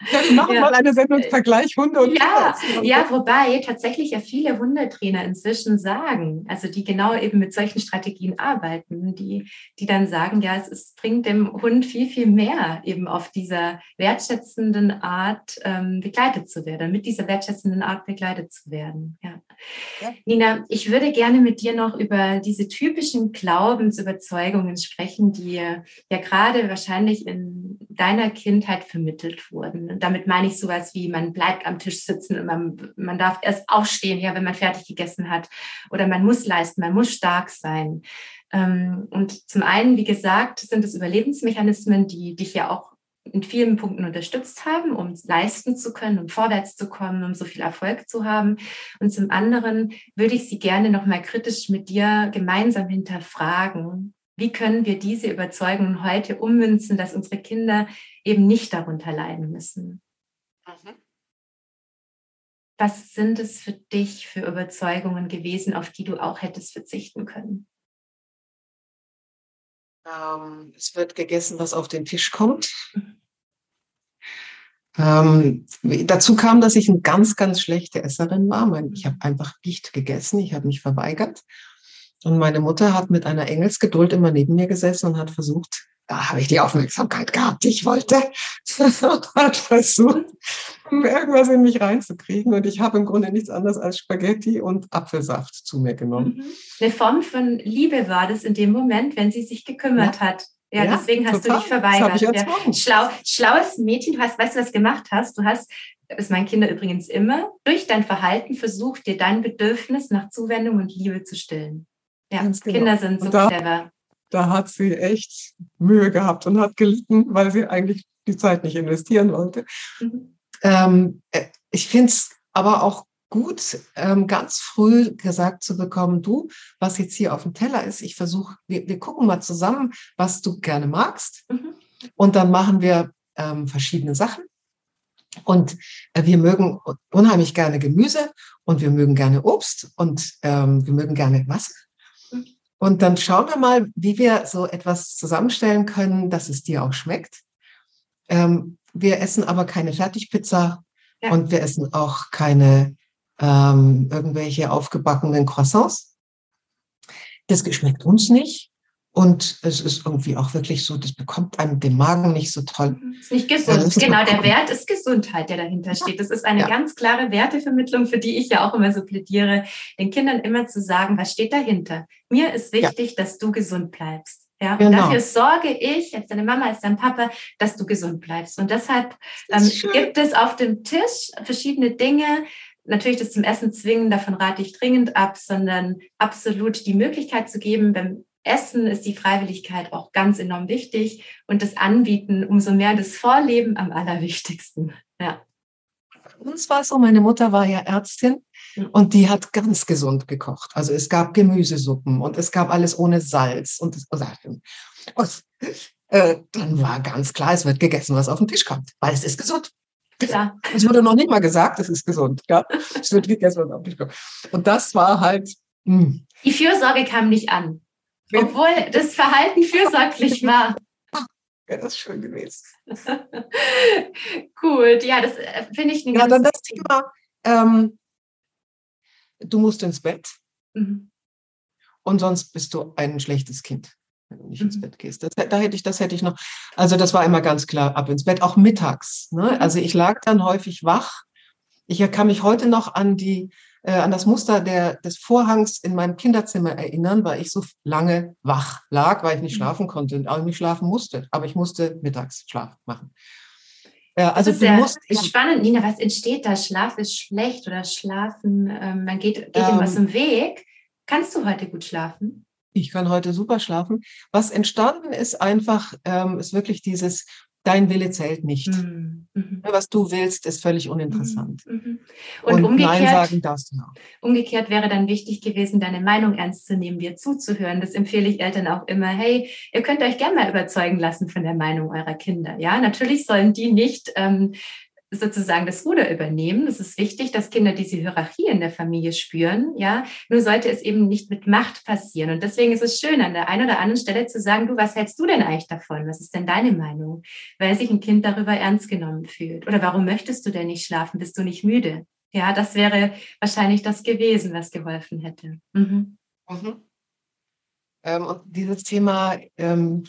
*laughs* Wir machen ja. mal eine Sendung Vergleich Hunde und ja. Ja, wobei tatsächlich ja viele Hundetrainer inzwischen sagen, also die genau eben mit solchen Strategien arbeiten, die, die dann sagen, ja, es ist, bringt dem Hund viel, viel mehr, eben auf dieser wertschätzenden Art ähm, begleitet zu werden, mit dieser wertschätzenden Art begleitet zu werden. Ja. Ja. Nina, ich würde gerne mit dir noch über diese typischen Glaubensüberzeugungen sprechen, die ja gerade wahrscheinlich in deiner Kindheit vermittelt wurden. Und damit meine ich sowas wie, man bleibt am Tisch sitzen und man, man darf erst aufstehen, ja, wenn man fertig gegessen hat. Oder man muss leisten, man muss stark sein. Ähm, und zum einen, wie gesagt, sind es Überlebensmechanismen, die dich ja auch in vielen Punkten unterstützt haben, um leisten zu können, um vorwärts zu kommen, um so viel Erfolg zu haben. Und zum anderen würde ich Sie gerne nochmal kritisch mit dir gemeinsam hinterfragen, wie können wir diese Überzeugungen heute ummünzen, dass unsere Kinder eben nicht darunter leiden müssen? Mhm. Was sind es für dich für Überzeugungen gewesen, auf die du auch hättest verzichten können? Ähm, es wird gegessen, was auf den Tisch kommt. Ähm, dazu kam, dass ich eine ganz, ganz schlechte Esserin war. Ich habe einfach nicht gegessen, ich habe mich verweigert. Und meine Mutter hat mit einer Engelsgeduld immer neben mir gesessen und hat versucht, da habe ich die Aufmerksamkeit gehabt, die ich wollte, hat versucht, irgendwas in mich reinzukriegen. Und ich habe im Grunde nichts anderes als Spaghetti und Apfelsaft zu mir genommen. Mhm. Eine Form von Liebe war das in dem Moment, wenn sie sich gekümmert ja. hat. Ja, ja, deswegen hast total. du dich verweigert. Ja. Schlau, schlaues Mädchen, du hast, weißt du, was du gemacht hast? Du hast, das ist meinen Kinder übrigens immer, durch dein Verhalten versucht, dir dein Bedürfnis nach Zuwendung und Liebe zu stillen. Ja, genau. Kinder sind so clever. Da hat sie echt Mühe gehabt und hat gelitten, weil sie eigentlich die Zeit nicht investieren wollte. Mhm. Ähm, äh, ich finde es aber auch gut, ähm, ganz früh gesagt zu bekommen, du, was jetzt hier auf dem Teller ist, ich versuche, wir, wir gucken mal zusammen, was du gerne magst. Mhm. Und dann machen wir ähm, verschiedene Sachen. Und äh, wir mögen unheimlich gerne Gemüse und wir mögen gerne Obst und ähm, wir mögen gerne Wasser. Und dann schauen wir mal, wie wir so etwas zusammenstellen können, dass es dir auch schmeckt. Ähm, wir essen aber keine Fertigpizza ja. und wir essen auch keine ähm, irgendwelche aufgebackenen Croissants. das geschmeckt uns nicht. Und es ist irgendwie auch wirklich so, das bekommt einem den Magen nicht so toll. Mhm. Ist nicht gesund. Ist genau, der Wert ist Gesundheit, der dahinter steht. Das ist eine ja. ganz klare Wertevermittlung, für die ich ja auch immer so plädiere, den Kindern immer zu sagen, was steht dahinter? Mir ist wichtig, ja. dass du gesund bleibst. Ja, genau. dafür sorge ich, als deine Mama, als dein Papa, dass du gesund bleibst. Und deshalb ähm, gibt es auf dem Tisch verschiedene Dinge, natürlich das zum Essen zwingen, davon rate ich dringend ab, sondern absolut die Möglichkeit zu geben, beim Essen ist die Freiwilligkeit auch ganz enorm wichtig und das Anbieten umso mehr das Vorleben am allerwichtigsten. Ja. Uns war es so, meine Mutter war ja Ärztin mhm. und die hat ganz gesund gekocht. Also es gab Gemüsesuppen und es gab alles ohne Salz und, und, äh, dann war ganz klar, es wird gegessen, was auf den Tisch kommt, weil es ist gesund. Klar. *laughs* Es wurde noch nicht mal gesagt, es ist gesund. Ja? Es wird gegessen, was auf den Tisch kommt. Und das war halt. Mh. Hm. Die Fürsorge kam nicht an. Obwohl das Verhalten fürsorglich war. Ja, das ist schön gewesen. *laughs* Gut, ja, das äh, finde ich eine Ja, dann das Thema, ähm, du musst ins Bett mhm. und sonst bist du ein schlechtes Kind, wenn du nicht mhm. ins Bett gehst. Das, da hätte ich, das hätte ich noch, also das war immer ganz klar, ab ins Bett, auch mittags. Ne? Mhm. Also ich lag dann häufig wach. Ich kann mich heute noch an die äh, an das Muster der, des Vorhangs in meinem Kinderzimmer erinnern, weil ich so lange wach lag, weil ich nicht mhm. schlafen konnte, auch nicht schlafen musste. Aber ich musste Mittagsschlaf machen. Ja, also das ist, ja, musst, ist spannend, Nina. Was entsteht da? Schlaf ist schlecht oder Schlafen, ähm, man geht, geht ähm, was im Weg. Kannst du heute gut schlafen? Ich kann heute super schlafen. Was entstanden ist einfach, ähm, ist wirklich dieses dein Wille zählt nicht. Mhm. mhm. Was du willst, ist völlig uninteressant. Mhm. mhm. Und, Und umgekehrt, Nein sagen darfst du noch. Umgekehrt wäre dann wichtig gewesen, deine Meinung ernst zu nehmen, dir zuzuhören. Das empfehle ich Eltern auch immer. Hey, ihr könnt euch gerne mal überzeugen lassen von der Meinung eurer Kinder. Ja, natürlich sollen die nicht ähm, sozusagen das Ruder übernehmen. Es ist wichtig, dass Kinder diese Hierarchie in der Familie spüren. Ja, nur sollte es eben nicht mit Macht passieren. Und deswegen ist es schön, an der einen oder anderen Stelle zu sagen, du, was hältst du denn eigentlich davon? Was ist denn deine Meinung? Weil sich ein Kind darüber ernst genommen fühlt. Oder warum möchtest du denn nicht schlafen? Bist du nicht müde? Ja, das wäre wahrscheinlich das gewesen, was geholfen hätte. Mhm. Mhm. Ähm, und dieses Thema ähm,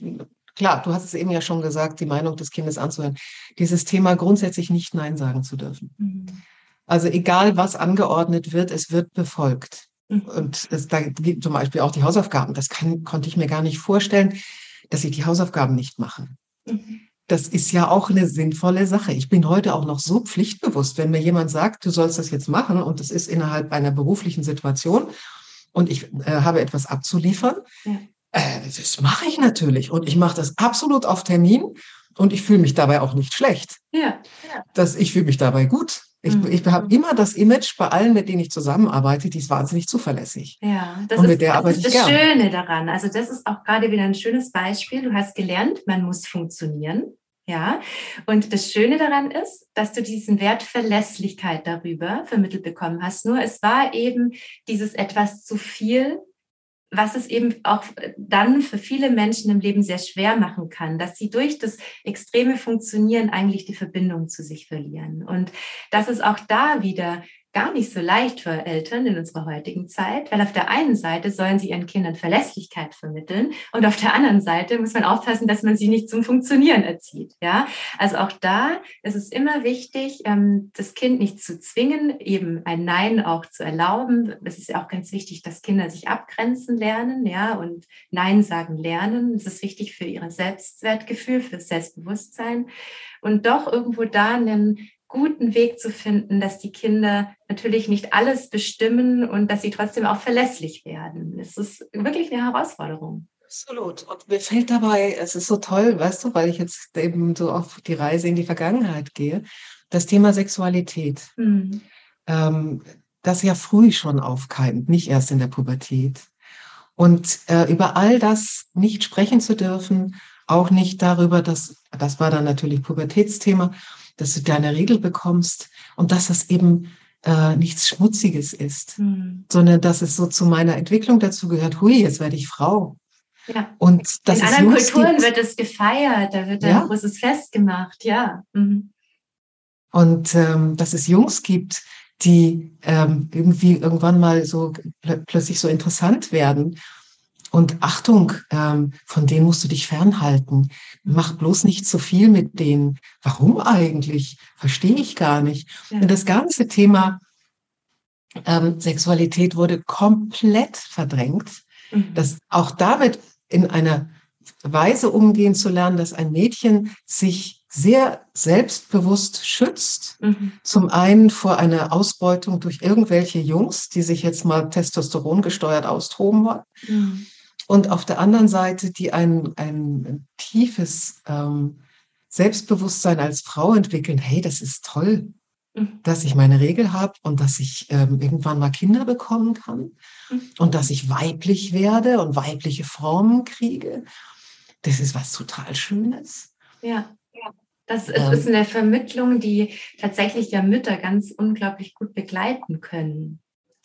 klar, du hast es eben ja schon gesagt, die Meinung des Kindes anzuhören. Dieses Thema grundsätzlich nicht Nein sagen zu dürfen. Mhm. Also egal, was angeordnet wird, es wird befolgt. Mhm. Und es, da gibt zum Beispiel auch die Hausaufgaben. Das kann, konnte ich mir gar nicht vorstellen, dass ich die Hausaufgaben nicht mache. Mhm. Das ist ja auch eine sinnvolle Sache. Ich bin heute auch noch so pflichtbewusst, wenn mir jemand sagt, du sollst das jetzt machen und das ist innerhalb einer beruflichen Situation und ich äh, habe etwas abzuliefern, ja. Äh, das mache ich natürlich und ich mache das absolut auf Termin und ich fühle mich dabei auch nicht schlecht. Ja. Das, ich fühle mich dabei gut. Ich, mhm. ich habe immer das Image bei allen, mit denen ich zusammenarbeite, die ist wahnsinnig zuverlässig. Ja, das, und ist, das ist das. Schöne daran. Also das ist auch gerade wieder ein schönes Beispiel. Du hast gelernt, man muss funktionieren. Ja, und das Schöne daran ist, dass du diesen Wert Verlässlichkeit darüber vermittelt bekommen hast. Nur es war eben dieses etwas zu viel was es eben auch dann für viele Menschen im Leben sehr schwer machen kann, dass sie durch das extreme Funktionieren eigentlich die Verbindung zu sich verlieren. Und dass es auch da wieder gar nicht so leicht für Eltern in unserer heutigen Zeit, weil auf der einen Seite sollen sie ihren Kindern Verlässlichkeit vermitteln und auf der anderen Seite muss man aufpassen, dass man sie nicht zum Funktionieren erzieht. Ja, also auch da ist es immer wichtig, ähm, das Kind nicht zu zwingen, eben ein Nein auch zu erlauben. Es ist ja auch ganz wichtig, dass Kinder sich abgrenzen lernen, ja, und Nein sagen lernen. Das ist wichtig für ihr Selbstwertgefühl, für das Selbstbewusstsein und doch irgendwo da einen guten Weg zu finden, dass die Kinder natürlich nicht alles bestimmen und dass sie trotzdem auch verlässlich werden. Es ist wirklich eine Herausforderung. Absolut. Und mir fällt dabei, es ist so toll, weißt du, weil ich jetzt eben so auf die Reise in die Vergangenheit gehe, das Thema Sexualität, mhm. ähm, das ja früh schon aufkeimt, nicht erst in der Pubertät. Und äh, über all das nicht sprechen zu dürfen, auch nicht darüber, dass, das war dann natürlich Pubertätsthema, dass du deine Regel bekommst und dass das eben äh, nichts Schmutziges ist, mhm. sondern dass es so zu meiner Entwicklung dazu gehört, hui, jetzt werde ich Frau. Ja. Und das In anderen Kulturen gibt, wird es gefeiert, da wird ja. ein großes Fest gemacht, ja. Mhm. Und ähm, dass es Jungs gibt, die ähm, irgendwie irgendwann mal so pl plötzlich so interessant werden und Achtung, ähm, von denen musst du dich fernhalten. Mach bloß nicht zu viel mit denen. Warum eigentlich? Verstehe ich gar nicht. Ja. Und das ganze Thema ähm, Sexualität wurde komplett verdrängt. Mhm. Das auch damit in einer Weise umgehen zu lernen, dass ein Mädchen sich sehr selbstbewusst schützt. Mhm. Zum einen vor einer Ausbeutung durch irgendwelche Jungs, die sich jetzt mal Testosteron gesteuert austoben wollen. Mhm. Und auf der anderen Seite, die ein, ein tiefes ähm, Selbstbewusstsein als Frau entwickeln. Hey, das ist toll, mhm. dass ich meine Regel habe und dass ich ähm, irgendwann mal Kinder bekommen kann mhm. und dass ich weiblich werde und weibliche Formen kriege. Das ist was total Schönes. Ja. Das ist, ist eine Vermittlung, die tatsächlich ja Mütter ganz unglaublich gut begleiten können.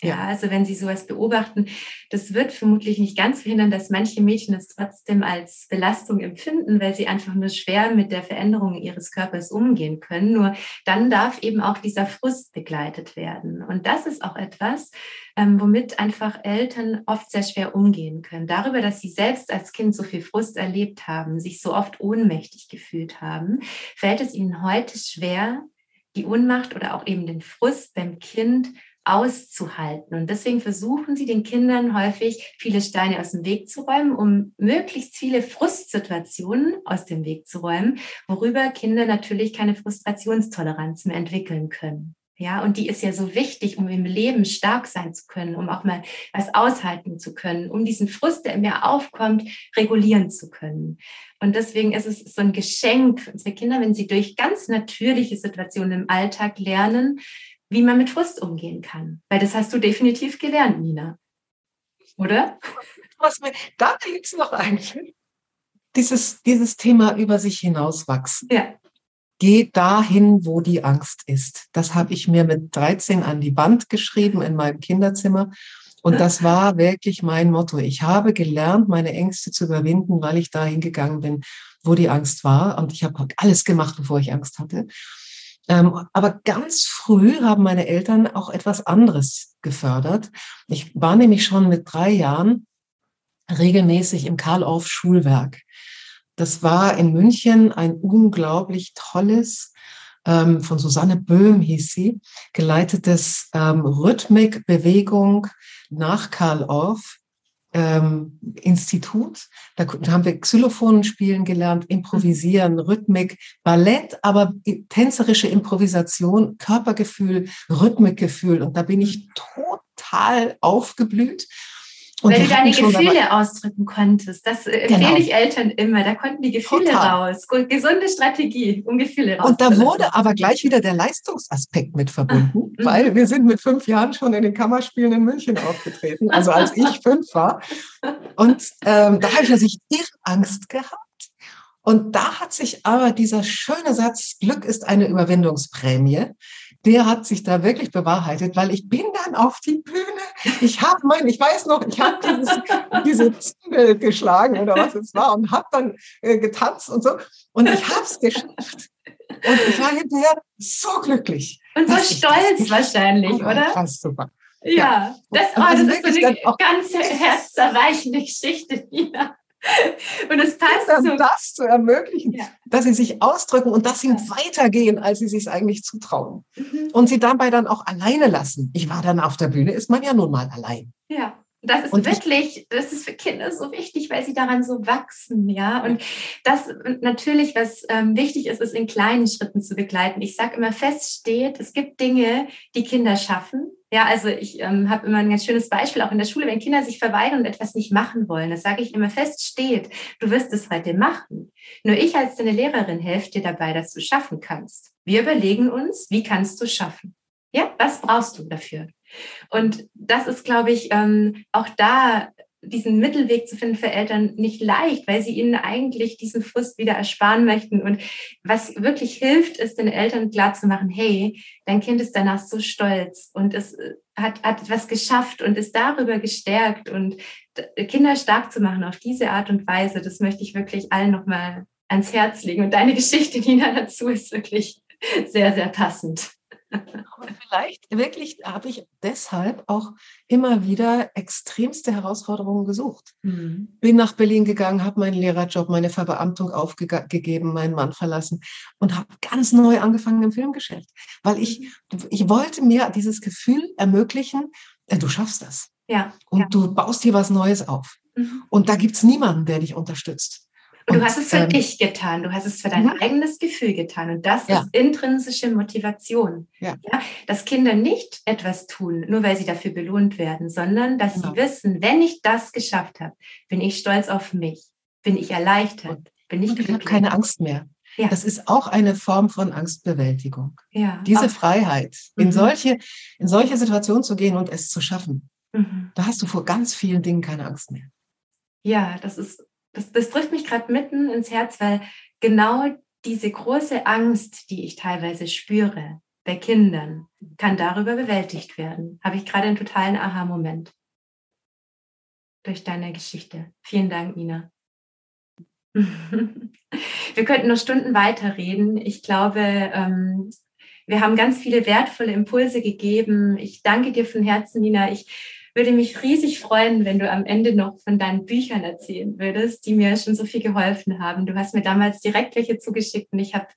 Ja, also wenn Sie sowas beobachten, das wird vermutlich nicht ganz verhindern, dass manche Mädchen es trotzdem als Belastung empfinden, weil sie einfach nur schwer mit der Veränderung ihres Körpers umgehen können. Nur dann darf eben auch dieser Frust begleitet werden. Und das ist auch etwas, ähm, womit einfach Eltern oft sehr schwer umgehen können. Darüber, dass sie selbst als Kind so viel Frust erlebt haben, sich so oft ohnmächtig gefühlt haben, fällt es ihnen heute schwer, die Ohnmacht oder auch eben den Frust beim Kind auszuhalten. Und deswegen versuchen sie den Kindern häufig viele Steine aus dem Weg zu räumen, um möglichst viele Frustsituationen aus dem Weg zu räumen, worüber Kinder natürlich keine Frustrationstoleranz mehr entwickeln können. Ja, und die ist ja so wichtig, um im Leben stark sein zu können, um auch mal was aushalten zu können, um diesen Frust, der in mir aufkommt, regulieren zu können. Und deswegen ist es so ein Geschenk für unsere Kinder, wenn sie durch ganz natürliche Situationen im Alltag lernen, wie man mit Frust umgehen kann. Weil das hast du definitiv gelernt, Nina. Oder? Was mir da jetzt noch einfällt, dieses, dieses Thema über sich hinauswachsen. Ja. Geh dahin, wo die Angst ist. Das habe ich mir mit 13 an die Wand geschrieben in meinem Kinderzimmer. Und das war wirklich mein Motto. Ich habe gelernt, meine Ängste zu überwinden, weil ich dahin gegangen bin, wo die Angst war. Und ich habe alles gemacht, bevor ich Angst hatte. Ähm, aber ganz früh haben meine Eltern auch etwas anderes gefördert. Ich war nämlich schon mit drei Jahren regelmäßig im Karl-Orff Schulwerk. Das war in München ein unglaublich tolles, ähm, von Susanne Böhm hieß sie, geleitetes ähm, Rhythmik, Bewegung nach Karl Orff ähm, Institut. Da haben wir Xylophon spielen gelernt, improvisieren, Rhythmik, Ballett, aber tänzerische Improvisation, Körpergefühl, Rhythmikgefühl. Und da bin ich total aufgeblüht. Und Wenn du deine Gefühle ausdrücken konntest, das äh, empfehle genau. ich Eltern immer, da konnten die Gefühle Total. raus. Gesunde Strategie, um Gefühle raus. Und da wurde aber gleich wieder der Leistungsaspekt mit verbunden, ah, weil wir sind mit fünf Jahren schon in den Kammerspielen in München aufgetreten, also als *laughs* ich fünf war. Und ähm, da habe ich natürlich Angst gehabt. Und da hat sich aber dieser schöne Satz, Glück ist eine Überwindungsprämie, der hat sich da wirklich bewahrheitet, weil ich bin dann auf die Bühne. Ich habe mein, ich weiß noch, ich habe *laughs* diese Zunge geschlagen oder was es war und habe dann äh, getanzt und so. Und ich habe es geschafft. Und ich war hinterher so glücklich. Und so stolz wahrscheinlich, oder? Fast super. Ja, ja. das, oh, das ist so eine ganz herzzerweichende Geschichte, Nina. *laughs* Und es passt dann so. das zu ermöglichen, ja. dass sie sich ausdrücken und dass sie ja. weitergehen, als sie sich eigentlich zutrauen. Mhm. Und sie dabei dann auch alleine lassen. Ich war dann auf der Bühne, ist man ja nun mal allein. Ja. Das ist und wirklich, das ist für Kinder so wichtig, weil sie daran so wachsen, ja. Und das natürlich, was ähm, wichtig ist, ist in kleinen Schritten zu begleiten. Ich sage immer, feststeht, es gibt Dinge, die Kinder schaffen, ja, also ich ähm, habe immer ein ganz schönes Beispiel auch in der Schule, wenn Kinder sich verweigern und etwas nicht machen wollen, das sage ich immer fest steht, du wirst es heute machen. Nur ich als deine Lehrerin helfe dir dabei, dass du schaffen kannst. Wir überlegen uns, wie kannst du schaffen? Ja, was brauchst du dafür? Und das ist, glaube ich, ähm, auch da diesen Mittelweg zu finden für Eltern nicht leicht, weil sie ihnen eigentlich diesen Frust wieder ersparen möchten. Und was wirklich hilft, ist den Eltern klarzumachen, hey, dein Kind ist danach so stolz und es äh, hat, hat was geschafft und ist darüber gestärkt und Kinder stark zu machen auf diese Art und Weise, das möchte ich wirklich allen nochmal ans Herz legen. Und deine Geschichte, Nina, dazu ist wirklich sehr, sehr passend. Aber vielleicht wirklich habe ich deshalb auch immer wieder extremste Herausforderungen gesucht. Mhm. Bin nach Berlin gegangen, habe meinen Lehrerjob, meine Verbeamtung aufgegeben, meinen Mann verlassen und habe ganz neu angefangen im Filmgeschäft, weil ich, mhm. ich wollte mir dieses Gefühl ermöglichen, äh, du schaffst das. Ja. Und ja. du baust hier was Neues auf. Mhm. Und da gibt es niemanden, der dich unterstützt. Und, du hast es für ähm, dich getan, du hast es für dein mhm. eigenes Gefühl getan. Und das ja. ist intrinsische Motivation. Ja. ja. Dass Kinder nicht etwas tun, nur weil sie dafür belohnt werden, sondern dass genau. sie wissen, wenn ich das geschafft habe, bin ich stolz auf mich, bin ich erleichtert, bin ich und ich habe keine Angst mehr. Ja. Das ist auch eine Form von Angstbewältigung. Ja. Diese auch. Freiheit, in, mhm. solche, in solche Situationen zu gehen und es zu schaffen, mhm. da hast du vor ganz vielen Dingen keine Angst mehr. Ja, das ist das, das trifft mich gerade mitten ins Herz, weil genau diese große Angst, die ich teilweise spüre bei Kindern, kann darüber bewältigt werden. Habe ich gerade einen totalen Aha-Moment durch deine Geschichte. Vielen Dank, Nina. *laughs* Wir könnten noch Stunden weiterreden. Ich glaube, ähm, wir haben ganz viele wertvolle Impulse gegeben. Ich danke dir von Herzen, Nina. Ich würde mich riesig freuen, wenn du am Ende noch von deinen Büchern erzählen würdest, die mir schon so viel geholfen haben. Du hast mir damals direkt welche zugeschickt und ich habe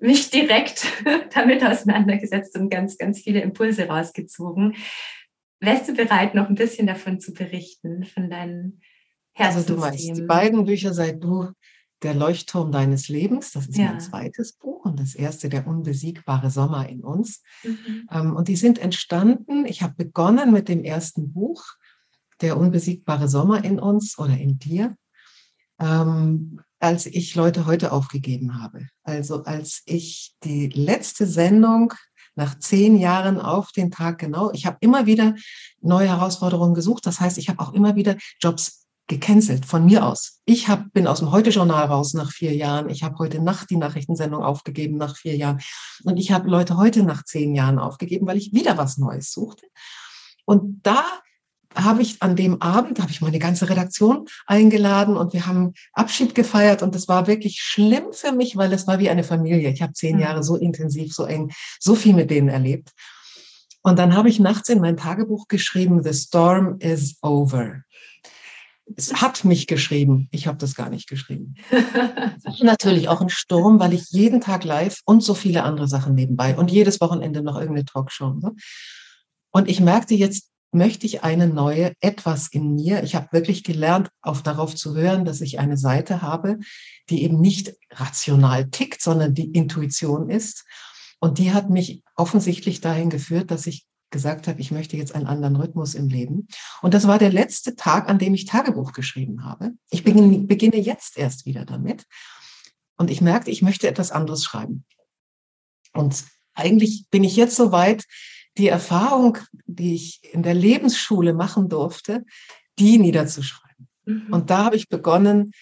mich direkt *laughs* damit auseinandergesetzt und ganz, ganz viele Impulse rausgezogen. Wärst du bereit, noch ein bisschen davon zu berichten, von deinen Herzensthemen? Also du meinst, die beiden Bücher, seit du der Leuchtturm deines Lebens, das ist ja. mein zweites Buch und das erste, der unbesiegbare Sommer in uns. Mhm. Ähm, und die sind entstanden, ich habe begonnen mit dem ersten Buch, der unbesiegbare Sommer in uns oder in dir, ähm, als ich Leute heute aufgegeben habe. Also als ich die letzte Sendung nach zehn Jahren auf den Tag genau, ich habe immer wieder neue Herausforderungen gesucht. Das heißt, ich habe auch immer wieder Jobs gecancelt von mir aus. Ich hab, bin aus dem Heute-Journal raus nach vier Jahren. Ich habe heute Nacht die Nachrichtensendung aufgegeben nach vier Jahren. Und ich habe Leute heute nach zehn Jahren aufgegeben, weil ich wieder was Neues suchte. Und da habe ich an dem Abend, habe ich meine ganze Redaktion eingeladen und wir haben Abschied gefeiert und das war wirklich schlimm für mich, weil es war wie eine Familie. Ich habe zehn mhm. Jahre so intensiv, so eng, so viel mit denen erlebt. Und dann habe ich nachts in mein Tagebuch geschrieben, The Storm is over es hat mich geschrieben. Ich habe das gar nicht geschrieben. *laughs* Natürlich auch ein Sturm, weil ich jeden Tag live und so viele andere Sachen nebenbei und jedes Wochenende noch irgendeine Talkshow. Ne? Und ich merkte jetzt, möchte ich eine neue etwas in mir. Ich habe wirklich gelernt, auf darauf zu hören, dass ich eine Seite habe, die eben nicht rational tickt, sondern die Intuition ist. Und die hat mich offensichtlich dahin geführt, dass ich gesagt habe, ich möchte jetzt einen anderen Rhythmus im Leben. Und das war der letzte Tag, an dem ich Tagebuch geschrieben habe. Ich beginne, beginne jetzt erst wieder damit. Und ich merkte, ich möchte etwas anderes schreiben. Und eigentlich bin ich jetzt so weit, die Erfahrung, die ich in der Lebensschule machen durfte, die niederzuschreiben. Mhm. Und da habe ich begonnen,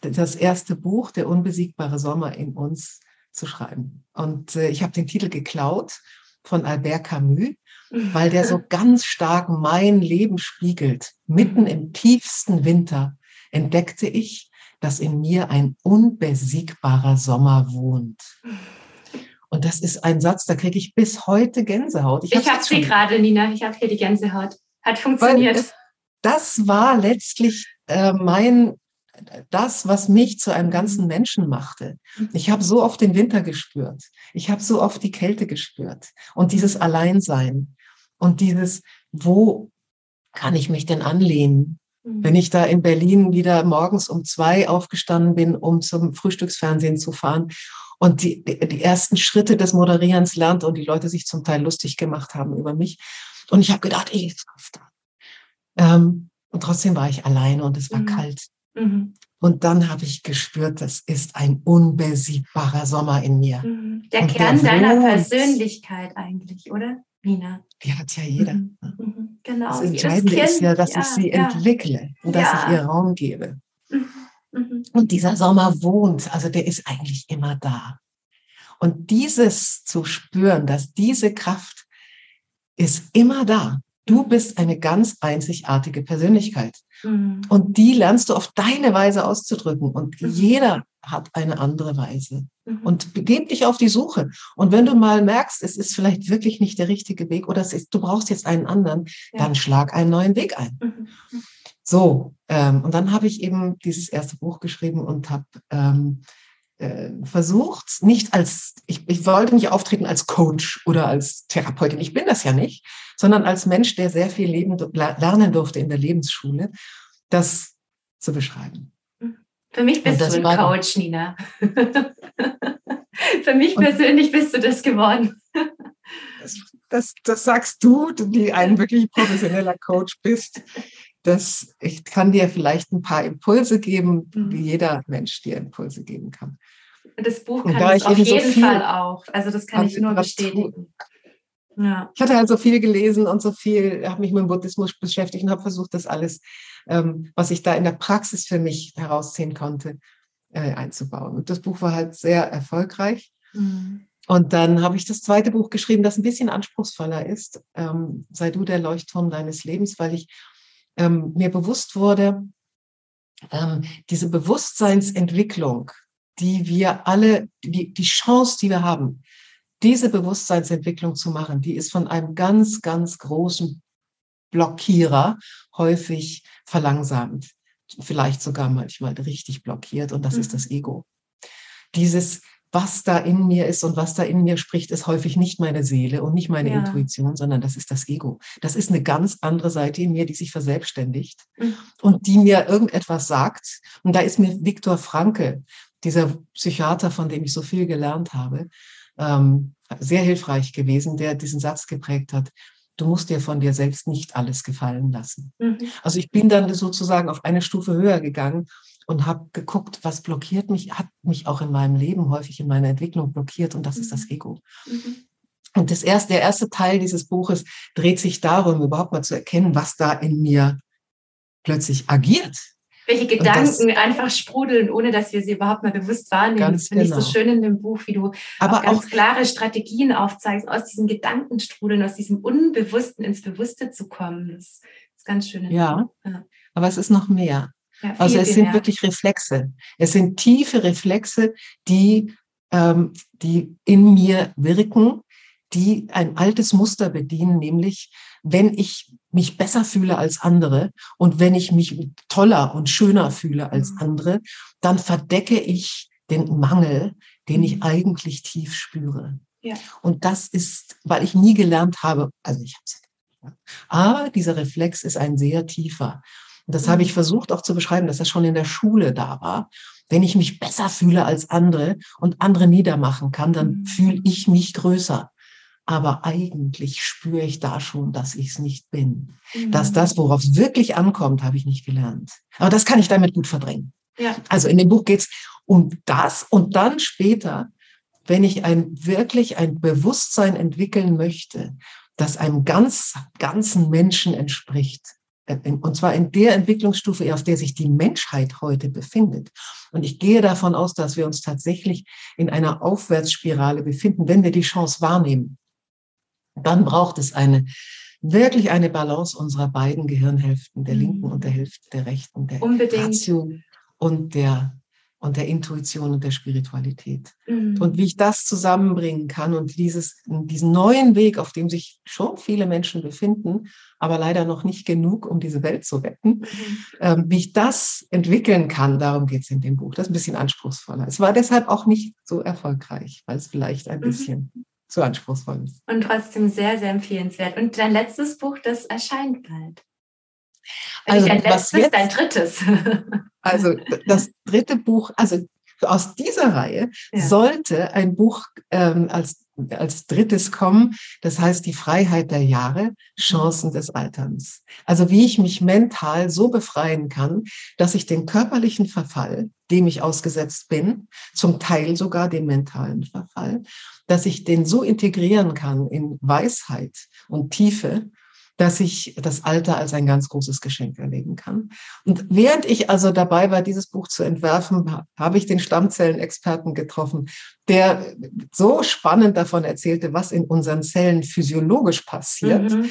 das erste Buch, Der unbesiegbare Sommer in uns, zu schreiben. Und äh, ich habe den Titel geklaut von Albert Camus, weil der so ganz stark mein Leben spiegelt. Mitten im tiefsten Winter entdeckte ich, dass in mir ein unbesiegbarer Sommer wohnt. Und das ist ein Satz, da kriege ich bis heute Gänsehaut. Ich, ich habe sie gerade, Nina. Ich habe hier die Gänsehaut. Hat funktioniert. das war letztlich äh, mein das, was mich zu einem ganzen mhm. Menschen machte. Ich habe so oft den Winter gespürt. Ich habe so oft die Kälte gespürt. Und dieses Alleinsein und dieses, wo kann ich mich denn anlehnen? Mhm. Wenn ich da in Berlin wieder morgens um zwei aufgestanden bin, um zum Frühstücksfernsehen zu fahren und die, die ersten Schritte des Moderierens lernt und die Leute sich zum Teil lustig gemacht haben über mich. Und ich habe gedacht, ich schaffe das. Ähm, und trotzdem war ich alleine und es war mhm. kalt. Mhm. Und dann habe ich gespürt, das ist ein unbesiegbarer Sommer in mir. Mhm. Der und Kern der deiner Persönlichkeit eigentlich, oder, Nina? Die hat ja jeder. Mhm. Ne? Mhm. Genau. Das Entscheidende das ist ja, dass ja, ich sie ja. entwickle und ja. dass ich ihr Raum gebe. Mhm. mhm. Und dieser Sommer wohnt, also der ist eigentlich immer da. Und dieses zu spüren, dass diese Kraft ist immer da. Du bist eine ganz einzigartige Persönlichkeit. Mhm. Und die lernst du auf deine Weise auszudrücken. Und mhm. jeder hat eine andere Weise. Mhm. Und begib dich auf die Suche. Und wenn du mal merkst, es ist vielleicht wirklich nicht der richtige Weg oder ist, du brauchst jetzt einen anderen, ja. dann schlag einen neuen Weg ein. Mhm. So, ähm, und dann habe ich eben dieses erste Buch geschrieben und habe ähm, äh, versucht, nicht als, ich, ich wollte nicht auftreten als Coach oder als Therapeutin, ich bin das ja nicht, sondern als Mensch, der sehr viel leben, lernen durfte in der Lebensschule, das zu beschreiben. Für mich bist du ein Coach, Nina. *laughs* Für mich persönlich bist du das geworden. Das, das, das, sagst du, die ein wirklich professioneller Coach bist. Das, ich kann dir vielleicht ein paar Impulse geben, mhm. wie jeder Mensch dir Impulse geben kann. Das Buch kann es auf jeden so Fall auch. Also das kann ich nur bestätigen. Ja. Ich hatte halt so viel gelesen und so viel, habe mich mit dem Buddhismus beschäftigt und habe versucht, das alles, ähm, was ich da in der Praxis für mich herausziehen konnte, äh, einzubauen. Und das Buch war halt sehr erfolgreich. Mhm. Und dann habe ich das zweite Buch geschrieben, das ein bisschen anspruchsvoller ist. Ähm, sei du der Leuchtturm deines Lebens, weil ich ähm, mir bewusst wurde, ähm, diese Bewusstseinsentwicklung, die wir alle, die, die Chance, die wir haben, diese Bewusstseinsentwicklung zu machen, die ist von einem ganz, ganz großen Blockierer häufig verlangsamt, vielleicht sogar manchmal richtig blockiert und das mhm. ist das Ego. Dieses, was da in mir ist und was da in mir spricht, ist häufig nicht meine Seele und nicht meine ja. Intuition, sondern das ist das Ego. Das ist eine ganz andere Seite in mir, die sich verselbstständigt mhm. und die mir irgendetwas sagt. Und da ist mir Viktor Franke, dieser Psychiater, von dem ich so viel gelernt habe, ähm, sehr hilfreich gewesen, der diesen Satz geprägt hat. Du musst dir von dir selbst nicht alles gefallen lassen. Mhm. Also ich bin dann sozusagen auf eine Stufe höher gegangen und habe geguckt, was blockiert mich, hat mich auch in meinem Leben häufig in meiner Entwicklung blockiert und das mhm. ist das mhm. Ego. Mhm. Und das erste, der erste Teil dieses Buches dreht sich darum, überhaupt mal zu erkennen, was da in mir plötzlich agiert welche Gedanken einfach sprudeln, ohne dass wir sie überhaupt mal bewusst wahrnehmen. Das finde genau. ich so genau. schön in dem Buch, wie du Aber auch ganz auch, klare Strategien aufzeigst, aus diesem Gedankenstrudeln, aus diesem Unbewussten ins Bewusste zu kommen. Das ist ganz schön. Ja, ja, aber es ist noch mehr. Ja, viel, also es sind mehr. wirklich Reflexe. Es sind tiefe Reflexe, die, ähm, die in mir wirken, die ein altes Muster bedienen, nämlich wenn ich mich besser fühle als andere und wenn ich mich toller und schöner fühle als mhm. andere, dann verdecke ich den Mangel, den ich mhm. eigentlich tief spüre. Ja. Und das ist, weil ich nie gelernt habe, also ich habe es ja, aber dieser Reflex ist ein sehr tiefer. Und das mhm. habe ich mhm. versucht auch zu beschreiben, dass das schon in der Schule da war. Wenn ich mich besser fühle als andere und andere niedermachen kann, dann mhm. fühle ich mich größer aber eigentlich spüre ich da schon, dass ich es nicht bin. Mhm. Dass das, worauf es wirklich ankommt, habe ich nicht gelernt. Aber das kann ich damit gut verdrängen. Ja. Also in dem Buch geht es um das und dann später, wenn ich ein wirklich ein Bewusstsein entwickeln möchte, das einem ganz ganzen Menschen entspricht. Äh, und zwar in der Entwicklungsstufe, auf der sich die Menschheit heute befindet. Und ich gehe davon aus, dass wir uns tatsächlich in einer Aufwärtsspirale befinden, wenn wir die Chance wahrnehmen dann braucht es eine wirklich eine Balance unserer beiden Gehirnhälften, der linken und der Hälfte der rechten, der Unbedingt. Und der und der Intuition und der Spiritualität. Mhm. Und wie ich das zusammenbringen kann und dieses, diesen neuen Weg, auf dem sich schon viele Menschen befinden, aber leider noch nicht genug, um diese Welt zu retten, mhm. ähm, wie ich das entwickeln kann, darum geht es in dem Buch. Das ist ein bisschen anspruchsvoller. Es war deshalb auch nicht so erfolgreich, weil es vielleicht ein mhm. bisschen zu anspruchsvoll ist. Und trotzdem sehr, sehr empfehlenswert. Und dein letztes Buch, das erscheint bald. Also dein letztes, jetzt, dein drittes. *laughs* Also das dritte Buch, also aus dieser Reihe ja. sollte ein Buch ähm, als, als drittes kommen, das heißt die Freiheit der Jahre, Chancen des Alterns. Also wie ich mich mental so befreien kann, dass ich den körperlichen Verfall, dem ich ausgesetzt bin, zum Teil sogar den mentalen Verfall, dass ich den so integrieren kann in Weisheit und Tiefe, dass ich das Alter als ein ganz großes Geschenk erleben kann. Und während ich also dabei war, dieses Buch zu entwerfen, habe ich den Stammzellenexperten getroffen, der so spannend davon erzählte, was in unseren Zellen physiologisch passiert. Mhm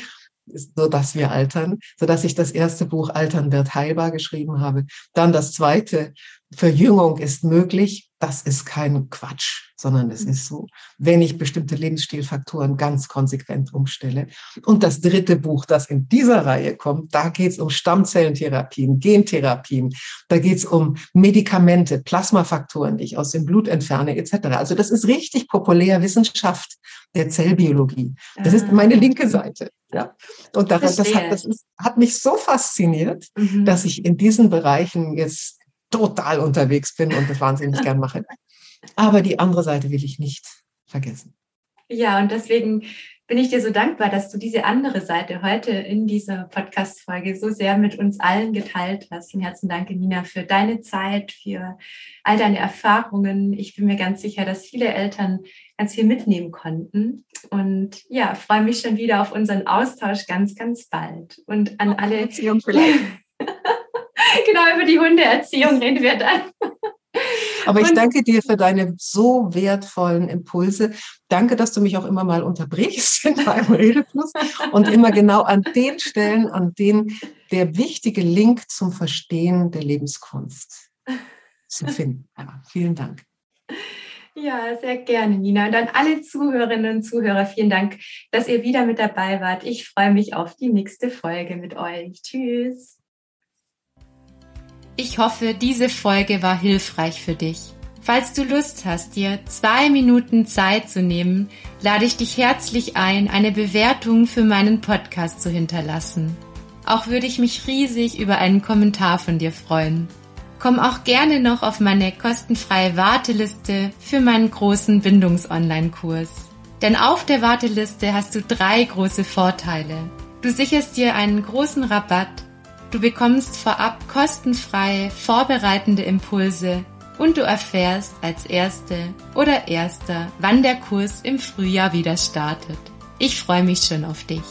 so dass wir altern, so dass ich das erste Buch Altern wird heilbar geschrieben habe. Dann das zweite Verjüngung ist möglich, das ist kein Quatsch, sondern es ist so, wenn ich bestimmte Lebensstilfaktoren ganz konsequent umstelle. Und das dritte Buch, das in dieser Reihe kommt, da geht es um Stammzellentherapien, Gentherapien, da geht es um Medikamente, Plasmafaktoren, die ich aus dem Blut entferne, etc. Also das ist richtig populär Wissenschaft der Zellbiologie. Das ist meine ah. linke Seite. Ja. Und daran, das, hat, das ist, hat mich so fasziniert, mhm. dass ich in diesen Bereichen jetzt total unterwegs bin und das wahnsinnig gern mache. Aber die andere Seite will ich nicht vergessen. Ja, und deswegen bin ich dir so dankbar, dass du diese andere Seite heute in dieser Podcast-Folge so sehr mit uns allen geteilt hast. Vielen herzlichen Dank, Nina, für deine Zeit, für all deine Erfahrungen. Ich bin mir ganz sicher, dass viele Eltern ganz viel mitnehmen konnten. Und ja, freue mich schon wieder auf unseren Austausch ganz, ganz bald. Und an alle. Beziehung vielleicht. *laughs* genau, über die Hundeerziehung reden wir dann. Aber ich danke dir für deine so wertvollen Impulse. Danke, dass du mich auch immer mal unterbrichst *laughs* in Redefluss und immer genau an den Stellen, an denen der wichtige Link zum Verstehen der Lebenskunst zu *laughs* finden. Ja, vielen Dank. Ja, sehr gerne, Nina. Und an alle Zuhörerinnen und Zuhörer, vielen Dank, dass ihr wieder mit dabei wart. Ich freue mich auf die nächste Folge mit euch. Tschüss. Ich hoffe, diese Folge war hilfreich für dich. Falls du Lust hast, dir zwei Minuten Zeit zu nehmen, lade ich dich herzlich ein, eine Bewertung für meinen Podcast zu hinterlassen. Auch würde ich mich riesig über einen Kommentar von dir freuen. Komm auch gerne noch auf meine kostenfreie Warteliste für meinen großen Bindungs-Online-Kurs. Denn auf der Warteliste hast du drei große Vorteile. Du sicherst dir einen großen Rabatt Du bekommst vorab kostenfreie, vorbereitende Impulse und du erfährst als Erste oder Erster, wann der Kurs im Frühjahr wieder startet. Ich freue mich schon auf dich.